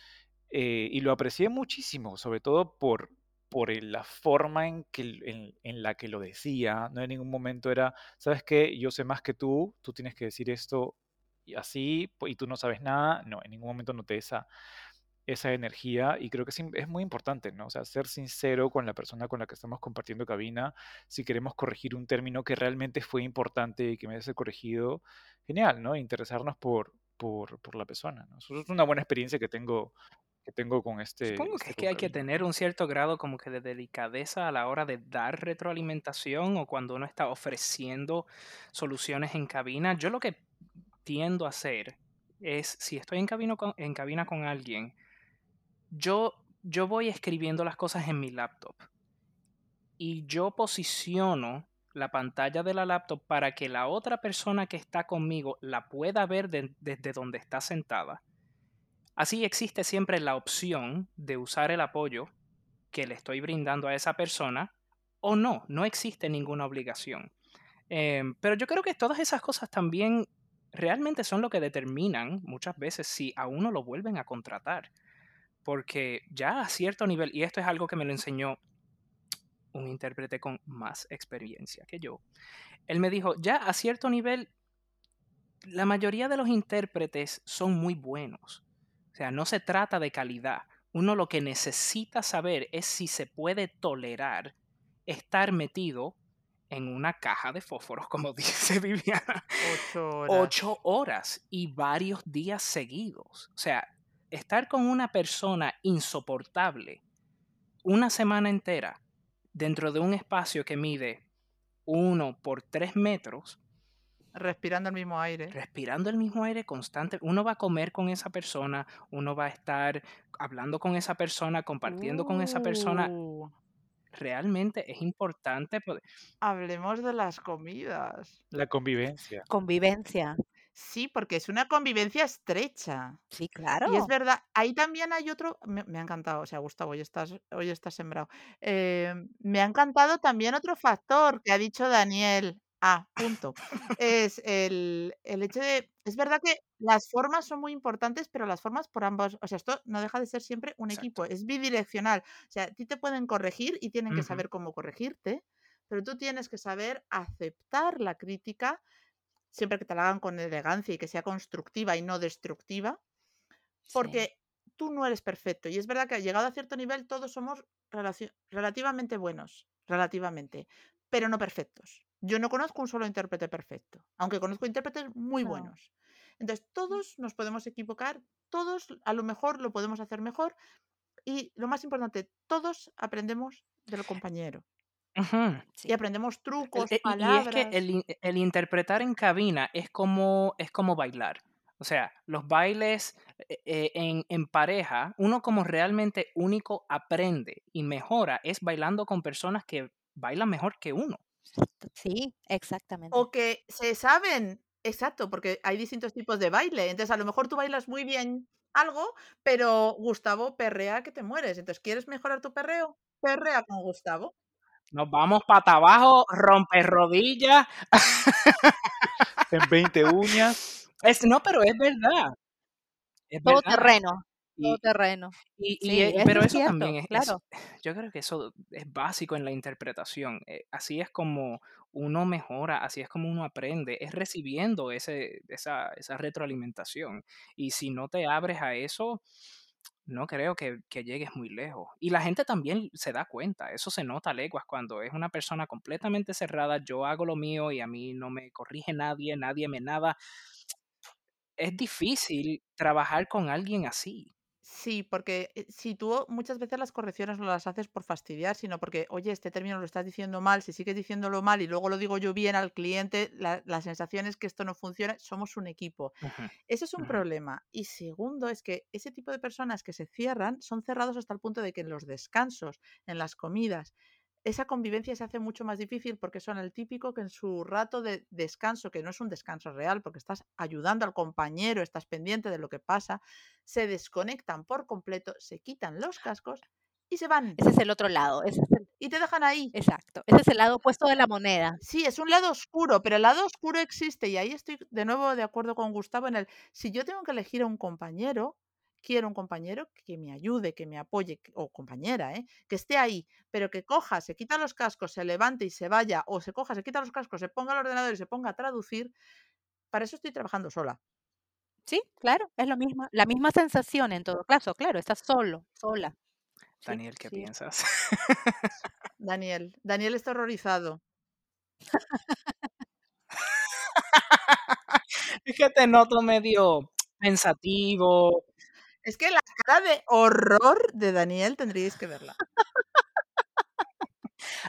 eh, y lo aprecié muchísimo, sobre todo por, por la forma en, que, en, la que lo decía, no en ningún momento era, ¿sabes qué? Yo sé más que tú, tú tienes que decir esto y así, y tú no sabes nada, no, en ningún momento noté esa, esa energía y creo que es, es muy importante, ¿no? O sea, ser sincero con la persona con la que estamos compartiendo cabina, si queremos corregir un término que realmente fue importante y que merece ser corregido, genial, ¿no? Interesarnos por, por, por la persona, ¿no? Eso es una buena experiencia que tengo, que tengo con este, Supongo que este es que hay que tener un cierto grado como que de delicadeza a la hora de dar retroalimentación o cuando uno está ofreciendo soluciones en cabina. Yo lo que tiendo a hacer es, si estoy en, cabino con- en cabina con alguien, yo, yo voy escribiendo las cosas en mi laptop y yo posiciono la pantalla de la laptop para que la otra persona que está conmigo la pueda ver de- desde donde está sentada. Así existe siempre la opción de usar el apoyo que le estoy brindando a esa persona o no, no existe ninguna obligación. Em, pero yo creo que todas esas cosas también realmente son lo que determinan muchas veces si a uno lo vuelven a contratar. Porque ya a cierto nivel, y esto es algo que me lo enseñó un intérprete con más experiencia que yo, él me dijo, ya a cierto nivel, la mayoría de los intérpretes son muy buenos. O sea, no se trata de calidad. Uno lo que necesita saber es si se puede tolerar estar metido en una caja de fósforos, como dice Viviana, Ocho horas. ocho horas y varios días seguidos. O sea, estar con una persona insoportable una semana entera dentro de un espacio que mide uno por tres metros Respirando el mismo aire. respirando el mismo aire constante. Uno va a comer con esa persona, uno va a estar hablando con esa persona, compartiendo con esa persona. Uh, Realmente es importante poder- hablemos de las comidas. La convivencia. Convivencia. Sí, porque es una convivencia estrecha. Sí, Y es claro. verdad, ahí también hay otro, me, me ha encantado, o sea, Gustavo, hoy estás, hoy estás sembrado. Eh, me ha encantado también otro factor que ha dicho Daniel. Ah, punto. Es el, el hecho de, es verdad que las formas son muy importantes, pero las formas por ambos, o sea, esto no deja de ser siempre un Exacto. equipo, es bidireccional. O sea, a ti te pueden corregir y tienen que Ujú. saber cómo corregirte, pero tú tienes que saber aceptar la crítica siempre que te la hagan con elegancia y que sea constructiva y no destructiva, Sí. porque tú no eres perfecto. Y es verdad que llegado a cierto nivel todos somos relativamente buenos, relativamente, pero no perfectos. Yo no conozco un solo intérprete perfecto, aunque conozco intérpretes muy No. buenos. Entonces, todos nos podemos equivocar, todos a lo mejor lo podemos hacer mejor y lo más importante, todos aprendemos del compañero Ujú. y Sí. aprendemos El- trucos, e- y, y es que palabras. el, el interpretar en cabina es como, es como bailar. O sea, los bailes eh, en, en pareja, uno como realmente único aprende y mejora es bailando con personas que bailan mejor que uno. Sí, exactamente. O que se saben, exacto, porque hay distintos tipos de baile. Entonces, a lo mejor tú bailas muy bien algo, pero Gustavo perrea que te mueres. Entonces, ¿quieres mejorar tu perreo? Perrea con Gustavo. Nos vamos pata abajo, romper rodillas. En 20 uñas. Es, no, pero es verdad. Es Todo verdad. terreno, todo terreno. y- y, Sí, eso pero es eso cierto, también es, es- claro. yo creo que eso es básico en la interpretación. eh, así es como uno mejora, así es como uno aprende, es recibiendo ese, esa, esa retroalimentación. Y si no te abres a eso, no creo que, que llegues muy lejos. Y la gente también se da cuenta, eso se nota a leguas cuando es una persona completamente cerrada, yo hago lo mío y a mí no me corrige nadie, nadie me nada. Es difícil trabajar con alguien así. Sí, porque eh, si tú muchas veces las correcciones no las haces por fastidiar, sino porque, oye, este término lo estás diciendo mal, si sigues diciéndolo mal y luego lo digo yo bien al cliente, la, la sensación es que esto no funciona, somos un equipo. Ujú, Ese es un problema. Y segundo, es que ese tipo de personas que se cierran son cerrados hasta el punto de que en los descansos, en las comidas, esa convivencia se hace mucho más difícil porque son el típico que en su rato de descanso, que no es un descanso real, porque estás ayudando al compañero, estás pendiente de lo que pasa, se desconectan por completo, se quitan los cascos y se van. Ese es el otro lado. Ese es el- Y te dejan ahí. exacto. Ese es el lado opuesto de la moneda. Sí, es un lado oscuro, pero el lado oscuro existe y ahí estoy de nuevo de acuerdo con Gustavo en el, si yo tengo que elegir a un compañero, quiero un compañero que me ayude, que me apoye, o compañera, ¿eh? que esté ahí, pero que coja, se quita los cascos, se levante y se vaya, o se coja, se quita los cascos, se ponga al ordenador y se ponga a traducir, para eso estoy trabajando sola. Sí, claro, es lo mismo. La misma sensación en todo caso, claro, estás solo, sola. Daniel, ¿qué sí. piensas? Daniel, Daniel está horrorizado. es que te noto medio pensativo. Es que la cara de horror de Daniel tendríais que verla.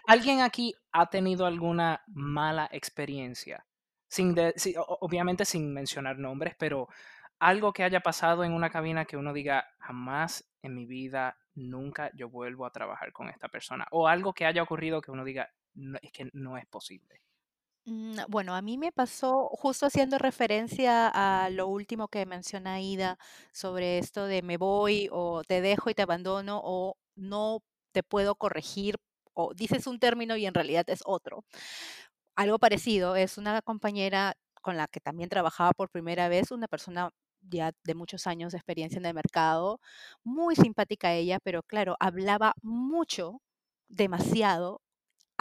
¿Alguien aquí ha tenido alguna mala experiencia? Sin de- obviamente sin mencionar nombres, pero algo que haya pasado en una cabina que uno diga, jamás en mi vida, nunca yo vuelvo a trabajar con esta persona. O algo que haya ocurrido que uno diga, "No, es que no es posible. Mm, Bueno, a mí me pasó justo haciendo referencia a lo último que menciona Ida sobre esto de me voy o te dejo y te abandono o no te puedo corregir o dices un término y en realidad es otro. Algo parecido es una compañera con la que también trabajaba por primera vez, una persona ya de muchos años de experiencia en el mercado, muy simpática ella, pero claro, hablaba mucho, demasiado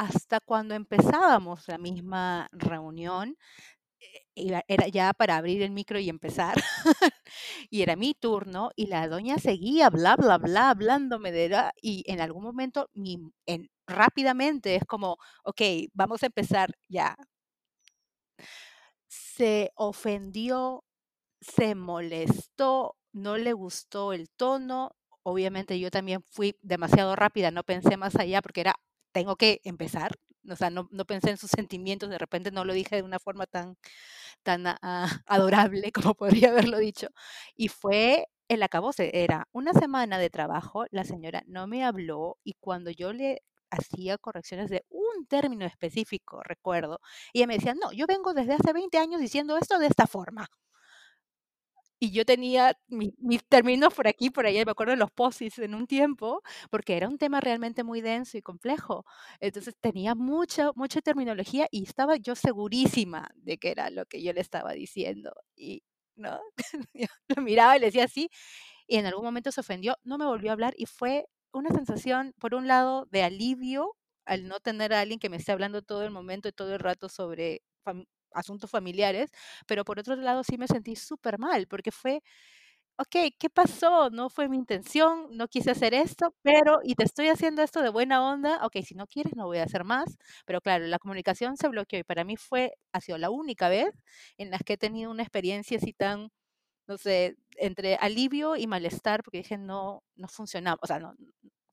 hasta cuando empezábamos la misma reunión, eh, era ya para abrir el micro y empezar, y era mi turno, y la doña seguía, bla, bla, bla, hablándome de la, y en algún momento, rápidamente, es como, ok, vamos a empezar ya. Se ofendió, se molestó, no le gustó el tono, obviamente yo también fui demasiado rápida, no pensé más allá porque era, tengo que empezar, O sea, no, no pensé en sus sentimientos, de repente no lo dije de una forma tan, tan adorable como podría haberlo dicho. Y fue el acabose, era una semana de trabajo, la señora no me habló y cuando yo le hacía correcciones de un término específico, recuerdo, y ella me decía, no, yo vengo desde hace 20 años diciendo esto de esta forma. Y yo tenía mi- mis términos por aquí, por allá, me acuerdo de los POSIS en un tiempo, porque era un tema realmente muy denso y complejo. Entonces tenía mucha, mucha terminología y estaba yo segurísima de que era lo que yo le estaba diciendo. Y, ¿no? Yo lo miraba y le decía así, y en algún momento se ofendió, no me volvió a hablar y fue una sensación, por un lado, de alivio al no tener a alguien que me esté hablando todo el momento y todo el rato sobre asuntos familiares, pero por otro lado sí me sentí súper mal, porque fue, ok, ¿qué pasó? No fue mi intención, no quise hacer esto, pero, y te estoy haciendo esto de buena onda, ok, si no quieres no voy a hacer más, pero claro, la comunicación se bloqueó y para mí fue, ha sido la única vez en las que he tenido una experiencia así tan no sé, entre alivio y malestar, porque dije, no, no funcionaba, o sea, no,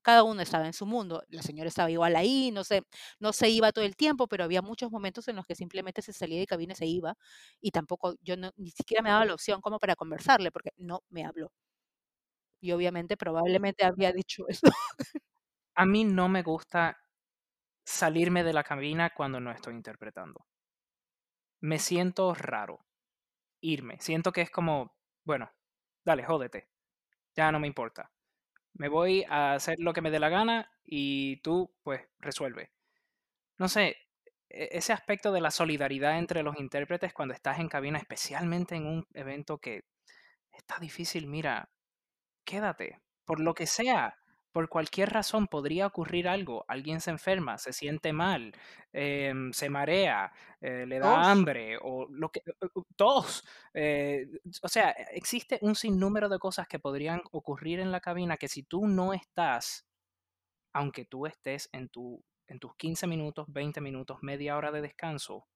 cada uno estaba en su mundo, la señora estaba igual ahí, no sé, no se iba todo el tiempo, pero había muchos momentos en los que simplemente se salía de cabina y se iba, y tampoco, yo no, ni siquiera me daba la opción como para conversarle, porque no me habló. Y obviamente probablemente había dicho eso. A mí no me gusta salirme de la cabina cuando no estoy interpretando. Me siento raro irme. Siento que es como, bueno, dale, jódete. Ya no me importa. Me voy a hacer lo que me dé la gana y tú, pues, resuelve. No sé, e- ese aspecto de la solidaridad entre los intérpretes cuando estás en cabina, especialmente en un evento que está difícil, mira, quédate, por lo que sea, por cualquier razón podría ocurrir algo, alguien se enferma, se siente mal, em, se marea, eh, le da Tos. hambre o lo que, tos. eh, o sea, existe un sinnúmero de cosas que podrían ocurrir en la cabina que si tú no estás, aunque tú estés en, tu, en tus 15 minutos, 20 minutos, media hora de descanso,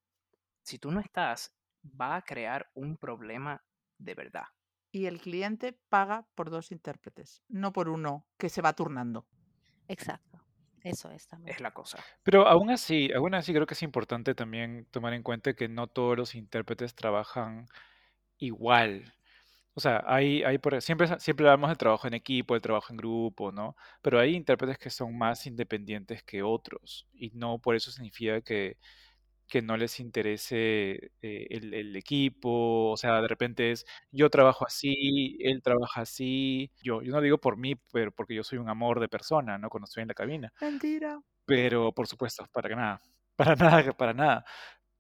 si tú no estás, va a crear un problema de verdad. Y el cliente paga por dos intérpretes, no por uno que se va turnando. Exacto, eso es también. Es la cosa. Pero aún así, aún así creo que es importante también tomar en cuenta que no todos los intérpretes trabajan igual. O sea, hay, hay por- siempre, siempre hablamos del trabajo en equipo, del trabajo en grupo, ¿no? Pero hay intérpretes que son más independientes que otros y no por eso significa que, que no les interese eh, el, el equipo. O sea, de repente es yo trabajo así, él trabaja así. Yo, yo no digo por mí, pero porque yo soy un amor de persona, ¿no? Cuando estoy en la cabina. Mentira. Pero, por supuesto, para nada, para nada, para nada.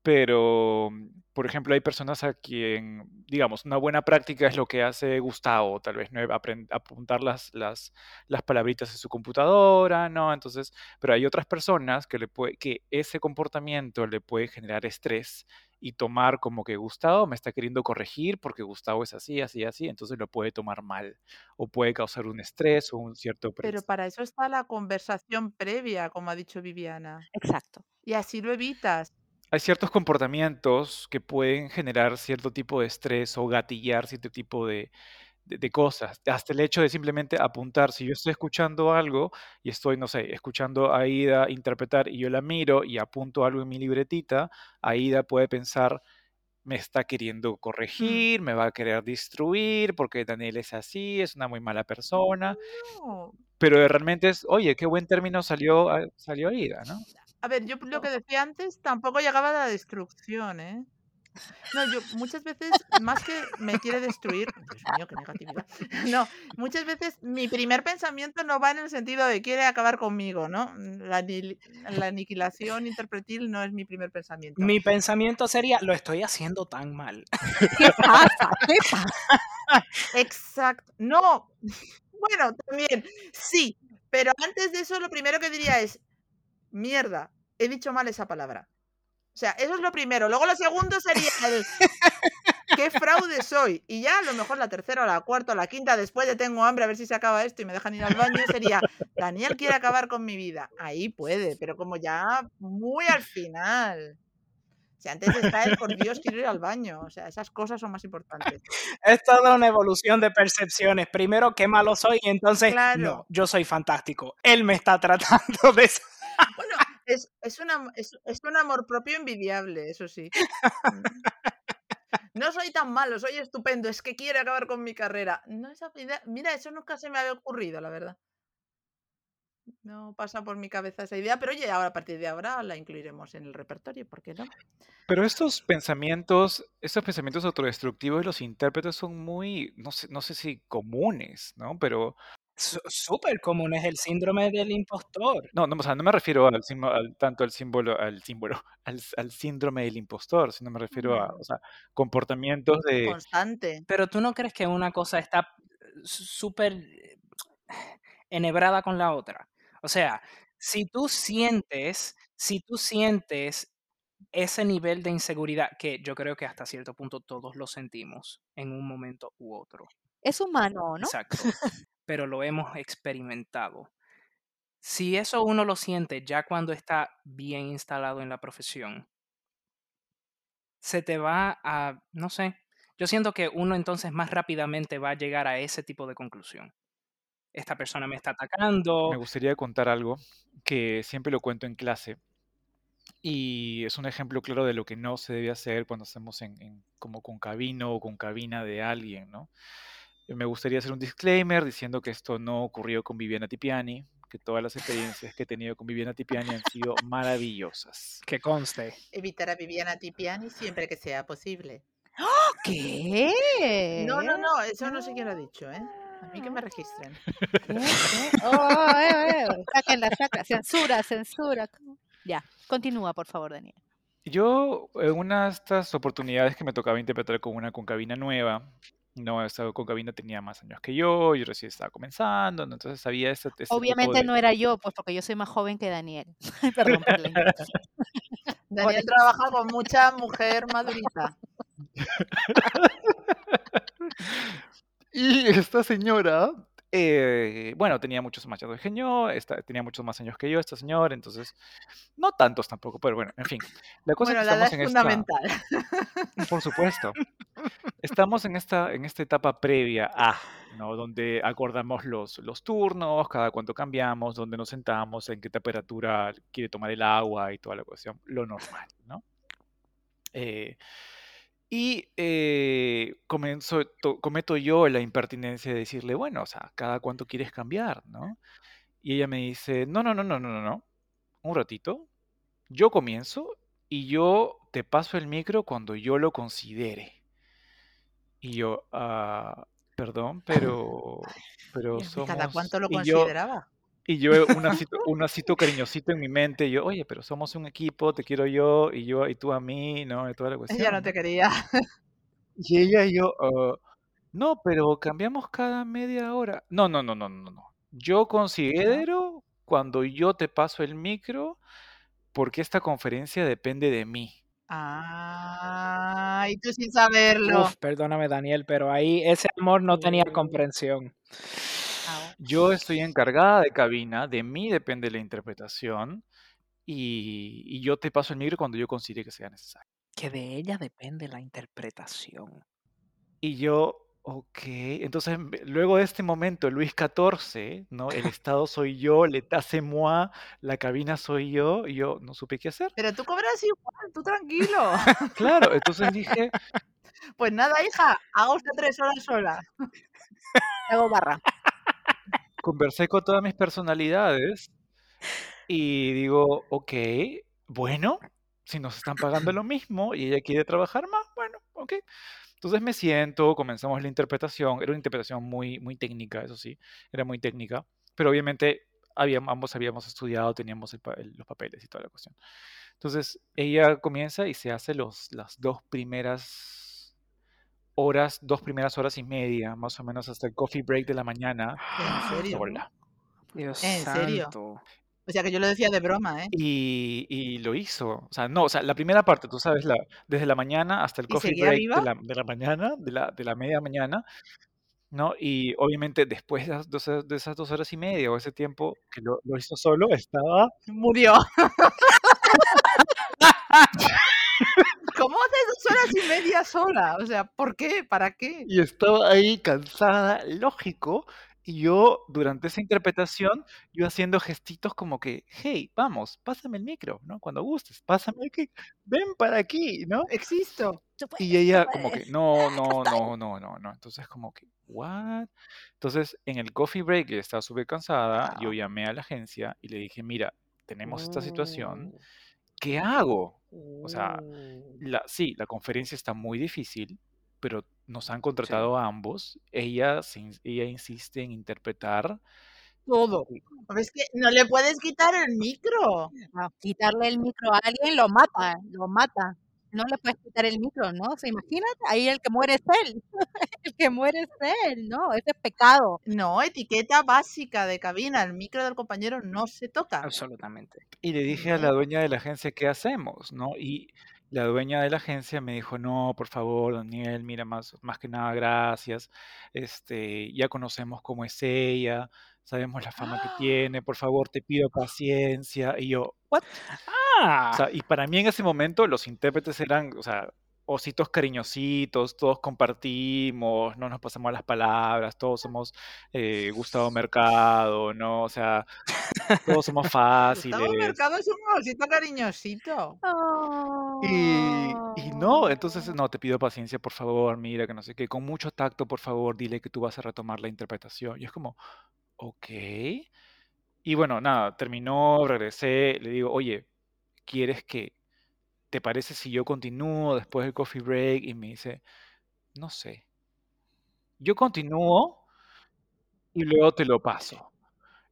Pero, por ejemplo, hay personas a quien, digamos, una buena práctica es lo que hace Gustavo, tal vez, ¿no? Apren- apuntar las, las, las palabritas en su computadora, ¿no? Entonces, pero hay otras personas que, le puede, que ese comportamiento le puede generar estrés y tomar como que Gustavo me está queriendo corregir porque Gustavo es así, así, así, entonces lo puede tomar mal o puede causar un estrés o un cierto... Pero para eso está la conversación previa, como ha dicho Viviana. Exacto. Y así lo evitas. Hay ciertos comportamientos que pueden generar cierto tipo de estrés o gatillar cierto tipo de, de- de cosas. Hasta el hecho de simplemente apuntar, si yo estoy escuchando algo y estoy, no sé, escuchando a Aida interpretar y yo la miro y apunto algo en mi libretita, Aida puede pensar, me está queriendo corregir, me va a querer destruir, porque Daniel es así, es una muy mala persona. No. Pero realmente es, oye, qué buen término salió, salió Aida, ¿no? A ver, yo lo que decía antes tampoco llegaba a la destrucción, ¿eh? No, yo muchas veces, más que me quiere destruir, Dios mío, qué negatividad. No, muchas veces mi primer pensamiento no va en el sentido de quiere acabar conmigo, ¿no? La, anil- la aniquilación interpretil no es mi primer pensamiento. Mi pensamiento sería, lo estoy haciendo tan mal. ¿Qué pasa? ¿Qué pasa? Exacto. No. Bueno, también, sí, pero antes de eso lo primero que diría es, mierda, he dicho mal esa palabra. O sea, eso es lo primero. Luego lo segundo sería el, qué fraude soy. Y ya a lo mejor la tercera o la cuarta o la quinta, después de tengo hambre, a ver si se acaba esto y me dejan ir al baño, sería, Daniel quiere acabar con mi vida. Ahí puede, pero como ya muy al final. O sea, antes está el, por Dios, quiero ir al baño. O sea, esas cosas son más importantes. Es toda una evolución de percepciones. Primero, qué malo soy, y entonces, Claro. no, yo soy fantástico. Él me está tratando de... Bueno, Es, es, una, es, un amor propio envidiable, eso sí. Mm. No soy tan malo, soy estupendo, es que quiero acabar con mi carrera. No, esa mira, eso nunca se me había ocurrido, la verdad. No pasa por mi cabeza esa idea, pero oye, ahora a partir de ahora la incluiremos en el repertorio, ¿por qué no? Pero estos pensamientos, estos pensamientos autodestructivos de los intérpretes son muy, no sé, no sé si comunes, ¿no? Pero Súper común es el síndrome del impostor. no, no, o sea, no me refiero al, símbolo- al- tanto al símbolo, al símbolo, al, al síndrome del impostor, sino me refiero a, o sea, comportamientos de, Constante. Pero tú no crees que una cosa está súper eh, enhebrada con la otra. O sea, si tú sientes, si tú sientes ese nivel de inseguridad, que yo creo que hasta cierto punto todos lo sentimos en un momento u otro. Es humano, ¿no? Exacto. Pero lo hemos experimentado. Si eso uno lo siente ya cuando está bien instalado en la profesión, se te va a, no sé, yo siento que uno entonces más rápidamente va a llegar a ese tipo de conclusión. Esta persona me está Me atacando. gustaría contar algo que siempre lo cuento en clase y es un ejemplo claro de lo que no se debe hacer cuando estamos en, en- como con cabino o con cabina de alguien, ¿no? Eh, Me gustaría hacer un disclaimer diciendo que esto no ocurrió con Viviana Tipiani, que todas las experiencias que he tenido con Viviana Tipiani han sido maravillosas. Que conste. Evitar a Viviana Tipiani siempre que sea posible. ¿Qué? No, no, no, eso no sé quién lo ha dicho, ¿eh? A mí que me registren. ¿Qué? ¿Qué? Oh, eh, eh, sáquenla, sáquenla. Censura, censura. Ya, continúa, por favor, Daniel. Yo, en una de estas oportunidades que me tocaba interpretar con una concabina nueva, no, esta concabina tenía más años que yo, yo recién estaba comenzando, ¿no? entonces había este, este tipo Obviamente de... no era yo, pues porque yo soy más joven que Daniel. Perdón por la. Daniel trabaja con mucha mujer madurita. Y esta señora, eh, bueno, tenía muchos más años que yo, esta- tenía muchos más años que yo, esta señora, entonces, no tantos tampoco, pero bueno, en fin. La cosa Bueno, es la que edad estamos es en esta, fundamental. por supuesto, estamos en esta, en esta etapa previa a, ¿no? Donde acordamos los, los turnos, cada cuánto cambiamos, dónde nos sentamos, en qué temperatura quiere tomar el agua y toda la cuestión, lo normal, ¿no? Eh, y eh, comenzo- to- cometo yo la impertinencia de decirle, bueno, o sea, cada cuánto quieres cambiar, ¿no? Y ella me dice, no, no, no, no, no, no, no, un ratito, yo comienzo y yo te paso el micro cuando yo lo considere. Y yo, ah, perdón, pero, pero ¿Y cada somos... cuánto lo consideraba? Y yo un asito, un asito cariñosito en mi mente, y yo, oye, pero somos un equipo, te quiero yo, y yo, y tú a mí, ¿no? Y toda la Ella cuestión, no ¿no? te quería. Y ella y yo, "Ah, no, pero cambiamos cada media hora. No, no, no, no, no, no. Yo considero cuando yo te paso el micro, porque esta conferencia depende de mí. Ah, y tú sin saberlo. Uf, perdóname Daniel, pero ahí ese amor no tenía comprensión. Yo estoy encargada de cabina, de mí depende la interpretación, y, y yo te paso el micro cuando yo considere que sea necesario. Que de ella depende la interpretación. Y yo, ok, entonces luego de este momento, Luis XIV, ¿no? El Estado soy yo, l'état c'est moi, la cabina soy yo, y yo no supe qué hacer. Pero tú cobras igual, tú tranquilo. Claro, entonces dije, Pues nada, hija, haga usted tres horas sola. Hago barra. Conversé con todas mis personalidades y digo, ok, bueno, si nos están pagando lo mismo y ella quiere trabajar más, bueno, ok. Entonces me siento, comenzamos la interpretación, era una interpretación muy, muy técnica, eso sí, era muy técnica, pero obviamente habíamos, ambos habíamos estudiado, teníamos el el- los papeles y toda la cuestión. Entonces ella comienza y se hace los, las dos primeras horas, dos primeras horas y media, más o menos hasta el coffee break de la mañana, ¿En serio? sola. Dios ¿En serio? santo. O sea que yo lo decía de broma, ¿eh? Y, y lo hizo. O sea, no, o sea, la primera parte, tú sabes, la, desde la mañana hasta el ¿Y coffee break de la, de la mañana, de la, de la media mañana, ¿no? Y obviamente después de, esas dos- de esas dos horas y media o ese tiempo que lo, lo hizo solo, estaba Murió. ¿Cómo haces dos horas y media sola? O sea, ¿por qué? ¿Para qué? y estaba ahí cansada, lógico. Y yo, durante esa interpretación, yo haciendo gestitos como que, hey, vamos, pásame el micro, ¿no? Cuando gustes, pásame aquí, ven para aquí, ¿no? Existo. Puedes, Y ella como que, no, no, no, no, no, no. Entonces como que, what? Entonces, en el coffee break, estaba súper cansada, yo Wow. llamé a la agencia y le dije, mira, tenemos esta situación, Uh, ¿qué hago? O sea, uh. la, sí, la conferencia está muy difícil, pero nos han Sí. contratado a ambos. Ella, ella insiste en interpretar. Todo. Es que no le puedes quitar el micro. No, quitarle el micro a alguien lo mata, lo mata. No le puedes quitar el micro, ¿no? ¿Se imagínate? Ahí el que muere es él. el que muere es él, ¿no? Ese es pecado. No, etiqueta básica de cabina. El micro del compañero no se toca. Absolutamente. Y le dije a la dueña de la agencia, ¿qué hacemos? ¿No? Y la dueña de la agencia me dijo, no, por favor, Daniel, mira, más, más que nada, gracias. Este, ya conocemos cómo es ella, sabemos la fama que tiene, por favor, te pido paciencia. Y yo, ¿what? O Ah, sea, y para mí en ese momento los intérpretes eran, o sea, ositos cariñositos, todos compartimos, no nos pasamos las palabras, todos somos eh, Gustavo Mercado, ¿no? O sea, todos somos Gustavo fáciles. Mercado es un osito cariñosito. Y, y no, entonces Oh. no, te pido paciencia, por favor, mira, que no sé qué, con mucho tacto, por favor, dile que tú vas a retomar la interpretación. Y es como, ok. Y bueno, nada, terminó, regresé, le digo, oye, ¿quieres que, te parece si yo continúo después del coffee break? Y me dice, no sé, yo continúo y luego te lo paso.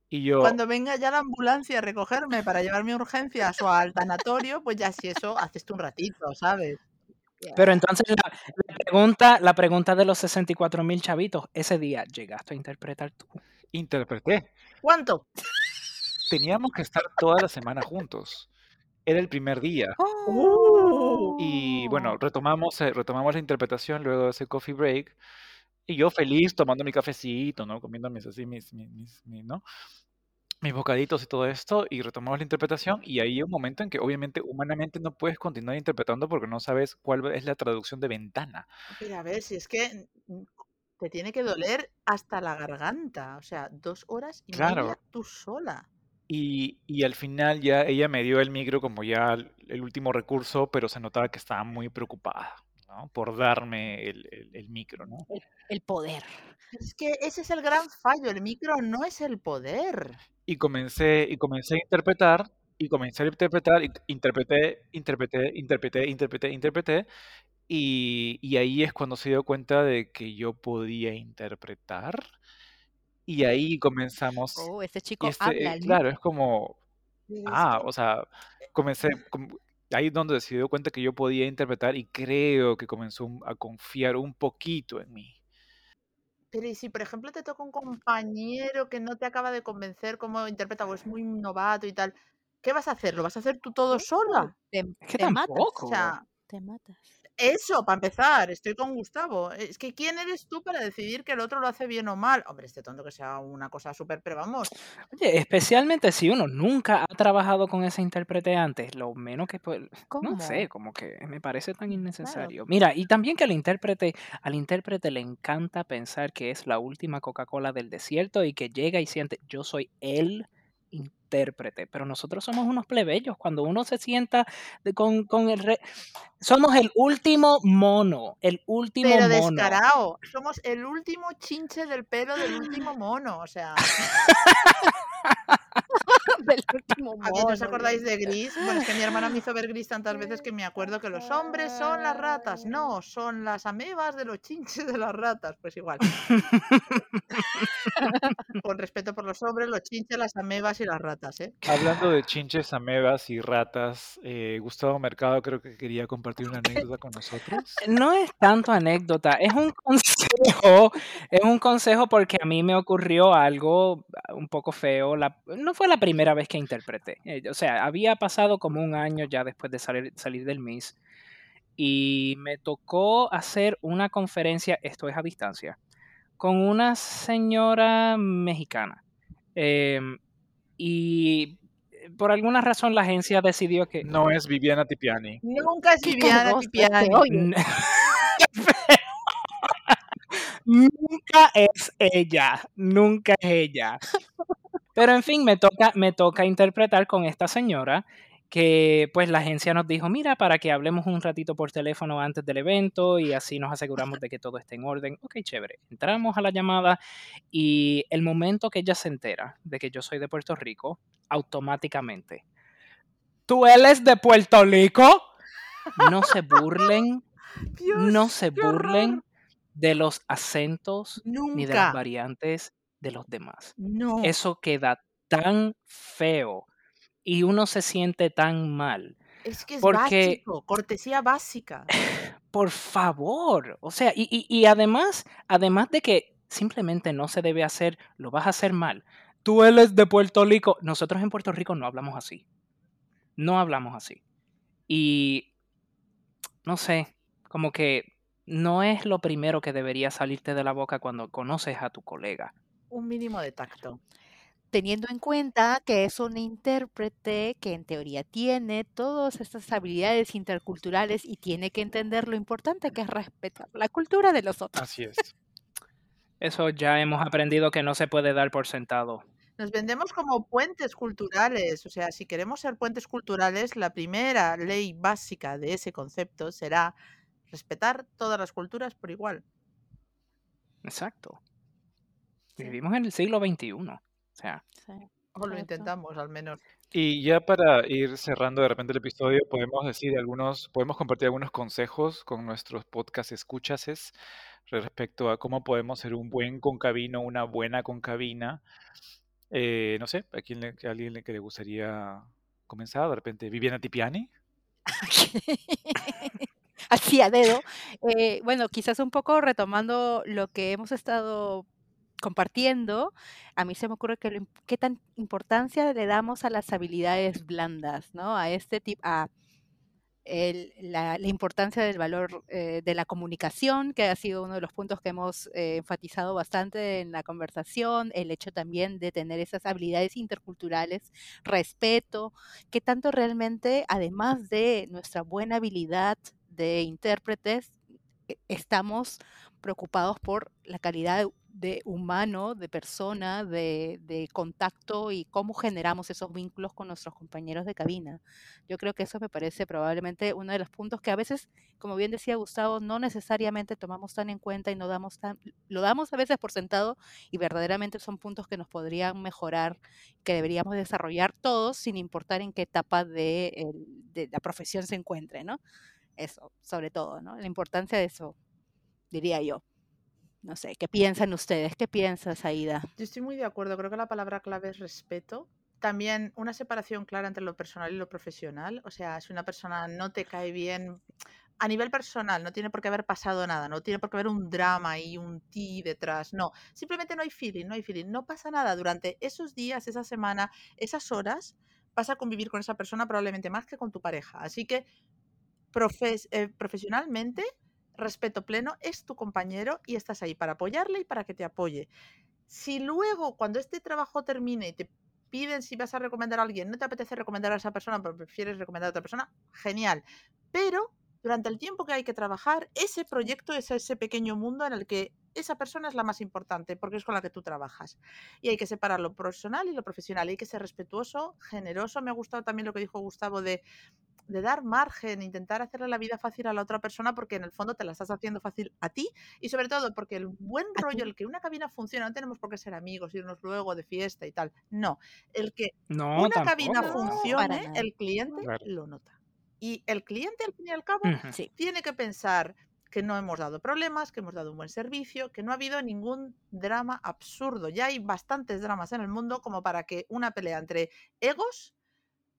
Y yo, Cuando venga ya la ambulancia a recogerme para llevarme a urgencias o al tanatorio, pues ya si eso haces tú un ratito, ¿sabes? pero entonces la, la pregunta, la pregunta de los 64 mil chavitos, ese día, ¿llegaste a interpretar tú? Interpreté. ¿Cuánto? Teníamos que estar toda la semana juntos. Era el primer día. Uh, Y bueno, Oh. retomamos, eh, retomamos la interpretación luego de ese coffee break. Y yo feliz tomando mi cafecito, ¿no? Comiendo mis, así, mis, mis, mis- mis, ¿no? mis bocaditos y todo esto. Y retomamos la interpretación. Y ahí hay un momento en que obviamente humanamente no puedes continuar interpretando porque no sabes cuál es la traducción de ventana. pero a ver, si es que te tiene que doler hasta la garganta. O sea, dos horas y Claro. media tú sola. Y, y al final ya ella me dio el micro como ya el, último recurso, pero se notaba que estaba muy preocupada, ¿no? Por darme el, el- el micro, ¿no? El, el poder. Es que ese es el gran fallo. El micro no es el poder. Y comencé, y comencé a interpretar, y comencé a interpretar, y interpreté, interpreté, interpreté, interpreté, interpreté, y, y ahí es cuando se dio cuenta de que yo podía interpretar, y ahí comenzamos, Oh, ese y chico este, habla. ¿no? claro, es como, ah, o sea, comencé, com- ahí es donde se dio cuenta que yo podía interpretar, y creo que comenzó a confiar un poquito en mí. Pero y si, por ejemplo, te toca un compañero que no te acaba de convencer cómo interpreta o es muy novato y tal, ¿qué vas a hacer? ¿Lo vas a hacer tú todo sola? Te, Es que te matas. O tampoco. sea, Te matas. eso, para empezar, estoy con Gustavo. Es que ¿quién eres tú para decidir que el otro lo hace bien o mal? Hombre, este tonto que sea una cosa súper, pero vamos. Oye, especialmente si uno nunca ha trabajado con ese intérprete antes, lo menos que puede, ¿Cómo? no sé, como que me parece tan Claro. innecesario. Mira, y también que al intérprete, al intérprete le encanta pensar que es la última Coca-Cola del desierto y que llega y siente, yo soy el intérprete, pero nosotros somos unos plebeyos. Cuando uno se sienta de- con, con el re- somos el último mono, el último Pero mono. descarado. Somos el último chinche del pelo del último mono. O sea, Del último ¿a quién no os mono, acordáis de Gris? Bueno, es que mi hermana me hizo ver Gris tantas veces que me acuerdo que los hombres son las ratas. No, son las amebas de los chinches de las ratas. Pues igual. Con respeto por los hombres, los chinches, las amebas y las ratas, ¿eh? Hablando de chinches, amebas y ratas, eh, Gustavo Mercado creo que quería compartir una anécdota con nosotros. No es tanto anécdota, es un consejo, es un consejo porque a mí me ocurrió algo un poco feo. La, no fue la primera vez que interpreté. eh, O sea, había pasado como un año ya después de salir, salir del MIS y me tocó hacer una conferencia, esto es a distancia, con una señora mexicana. Em, y eh, por alguna razón la agencia decidió que... No es Viviana Tipiani. Nunca es Viviana Tipiani. nunca es ella, nunca es ella. Pero en fin, me toca, me toca interpretar con esta señora que pues la agencia nos dijo, mira, para que hablemos un ratito por teléfono antes del evento y así nos aseguramos de que todo esté en orden. Ok, chévere. Entramos a la llamada y el momento que ella se entera de que yo soy de Puerto Rico, automáticamente. ¿Tú eres de Puerto Rico? No se burlen, no Dios, se qué horror. burlen de los acentos ni de las Nunca. variantes de los demás. No. Eso queda tan feo y uno se siente tan mal. Es que es Porque, básico, cortesía básica. por favor, o sea, y, y- y además, además de que simplemente no se debe hacer, lo vas a hacer mal. Tú eres de Puerto Rico. Nosotros en Puerto Rico no hablamos así. No hablamos así. Y no sé, como que no es lo primero que debería salirte de la boca cuando conoces a tu colega. Un mínimo de tacto. Teniendo en cuenta que es un intérprete que en teoría tiene todas estas habilidades interculturales y tiene que entender lo importante que es respetar la cultura de los otros. Así es. Eso ya hemos aprendido que no se puede dar por sentado. Nos vendemos como puentes culturales. O sea, si queremos ser puentes culturales, la primera ley básica de ese concepto será respetar todas las culturas por igual. Exacto. Sí. Vivimos en el siglo XXI. O sea, Sí, O lo intentamos, al menos. Y ya para ir cerrando de repente el episodio, podemos decir algunos, podemos compartir algunos consejos con nuestros podcast escuchases respecto a cómo podemos ser un buen concabino, una buena concabina. Eh, no sé, ¿a quién le, a alguien le- que le gustaría comenzar? De repente, Viviana Tipiani. Así a dedo. Eh, bueno, quizás un poco retomando lo que hemos estado compartiendo, a mí se me ocurre que qué tan importancia le damos a las habilidades blandas, ¿no? A este tipo, a el- la, la importancia del valor eh, de la comunicación, que ha sido uno de los puntos que hemos eh, enfatizado bastante en la conversación, el hecho también de tener esas habilidades interculturales, respeto, que tanto realmente, además de nuestra buena habilidad de intérpretes, e- estamos preocupados por la calidad de, humano, de persona, de, de contacto y cómo generamos esos vínculos con nuestros compañeros de cabina. Yo creo que eso me parece probablemente uno de los puntos que a veces, como bien decía Gustavo, no necesariamente tomamos tan en cuenta y no damos tan, lo damos a veces por sentado y verdaderamente son puntos que nos podrían mejorar, que deberíamos desarrollar todos sin importar en qué etapa de, de la profesión se encuentre, ¿no? Eso, sobre todo, ¿no? La importancia de eso, diría yo. No sé, ¿qué piensan ustedes? ¿Qué piensas, Aida? Yo estoy muy de acuerdo, creo que la palabra clave es respeto. También una separación clara entre lo personal y lo profesional. O sea, si una persona no te cae bien a nivel personal, no tiene por qué haber pasado nada, no tiene por qué haber un drama y un ti detrás. No, simplemente no hay feeling, no hay feeling. No pasa nada durante esos días, esa semana, esas horas. Vas a convivir con esa persona probablemente más que con tu pareja. Así que eh, profesionalmente, respeto pleno, es tu compañero y estás ahí para apoyarle y para que te apoye. Si luego, cuando este trabajo termine y te piden si vas a recomendar a alguien, no te apetece recomendar a esa persona, pero prefieres recomendar a otra persona, genial. Pero durante el tiempo que hay que trabajar, ese proyecto es ese pequeño mundo en el que esa persona es la más importante, porque es con la que tú trabajas. Y hay que separar lo personal y lo profesional. Hay que ser respetuoso, generoso. Me ha gustado también lo que dijo Gustavo de de dar margen, intentar hacerle la vida fácil a la otra persona porque en el fondo te la estás haciendo fácil a ti y sobre todo porque el buen A rollo, ti. el que una cabina funciona, no tenemos por qué ser amigos, irnos luego de fiesta y tal. No, el que no, una cabina tampoco. Funcione, el cliente Claro. lo nota. Y el cliente, al fin y al cabo, tiene que pensar que no hemos dado problemas, que hemos dado un buen servicio, que no ha habido ningún drama absurdo. Ya hay bastantes dramas en el mundo como para que una pelea entre egos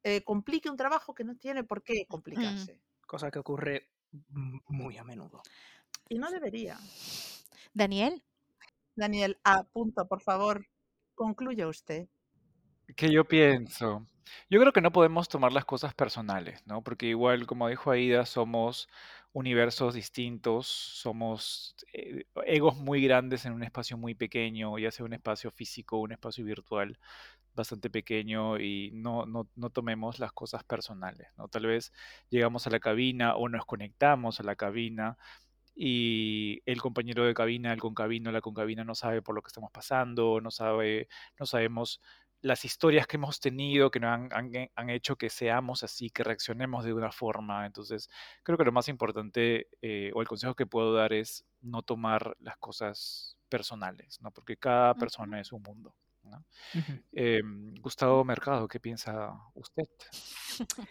eh, complique un trabajo que no tiene por qué complicarse. Cosa que ocurre muy a menudo. Y no debería. Daniel, Daniel, a punto, por favor, concluya usted. ¿Qué yo pienso? Yo creo que no podemos tomar las cosas personales, ¿no? Porque igual, como dijo Aida, somos universos distintos, somos eh, egos muy grandes en un espacio muy pequeño, ya sea un espacio físico o un espacio virtual bastante pequeño y no, no, no tomemos las cosas personales, ¿no? Tal vez llegamos a la cabina o nos conectamos a la cabina y el compañero de cabina, el concabino, la concabina no sabe por lo que estamos pasando, no sabe, no sabemos las historias que hemos tenido que nos han, han- han hecho que seamos así, que reaccionemos de una forma. Entonces, creo que lo más importante eh, o el consejo que puedo dar es no tomar las cosas personales, ¿no? Porque cada persona es un mundo, Em, Gustavo Mercado, ¿qué piensa usted?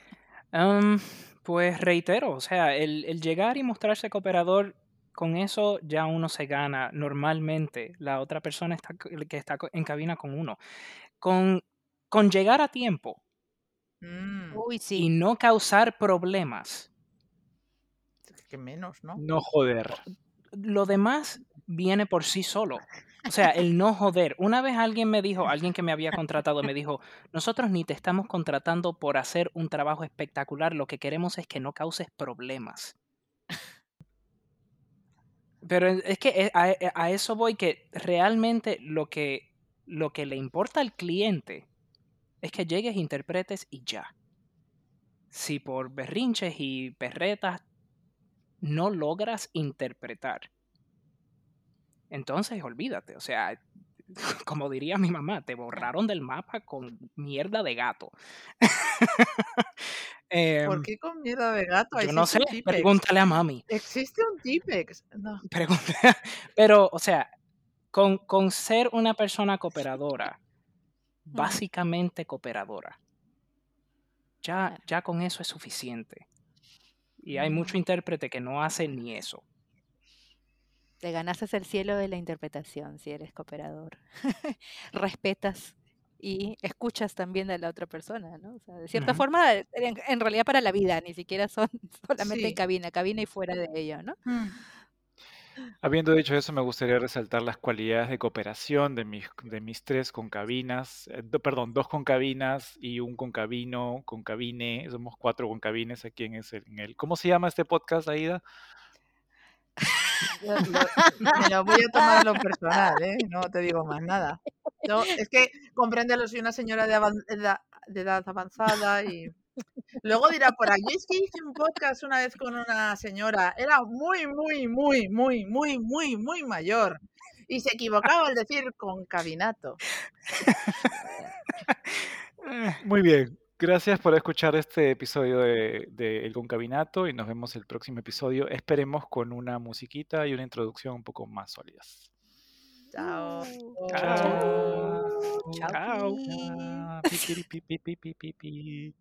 Pues reitero, o sea, el, el llegar y mostrarse cooperador, con eso ya uno se gana. Normalmente la otra persona está, que está en cabina con uno. Con, con llegar a tiempo Mm, Uy, y no causar problemas, que menos, ¿no? No joder. lo demás viene por sí solo. O sea, el no joder. Una vez alguien me dijo, alguien que me había contratado me dijo, nosotros ni te estamos contratando por hacer un trabajo espectacular, lo que queremos es que no causes problemas. Pero es que eh, a, a eso voy que realmente lo que, lo que le importa al cliente es que llegues, interpretes y ya. Si por berrinches y perretas no logras interpretar, entonces olvídate. O sea, como diría mi mamá, te borraron del mapa con mierda de gato. Em, ¿Por qué con mierda de gato? yo no sé, pregúntale a mami. Existe un Tipex. No. Pero, o sea, con, con ser una persona cooperadora, básicamente cooperadora, ya, ya con eso es suficiente. Y hay mucho intérprete que no hace ni eso. Te ganaste el cielo de la interpretación si eres cooperador. Respetas y escuchas también a la otra persona, ¿no? O sea, de cierta forma, en, en realidad para la vida, ni siquiera son solamente en cabina, cabina y fuera de ella, ¿no? Mm. Habiendo dicho eso, me gustaría resaltar las cualidades de cooperación de mis, de mis tres concabinas, eh, do- perdón, dos concabinas y un concabino, concabine, somos cuatro concabines aquí en, ese, en el... ¿Cómo se llama este podcast, Aida? Lo voy a tomar lo personal, ¿eh? No te digo más nada. Es que compréndelo, soy una señora de, edad, avanzada y luego dirá por aquí, es que hice un podcast una vez con una señora, era muy, muy, muy, muy, muy, muy, muy mayor y se equivocaba al decir concabinato. Eh, Muy bien, gracias por escuchar este episodio de, de El Concabinato y nos vemos el próximo episodio. Esperemos con una musiquita y una introducción un poco más sólidas. Chao. Uh, Chao. Chao. Chao.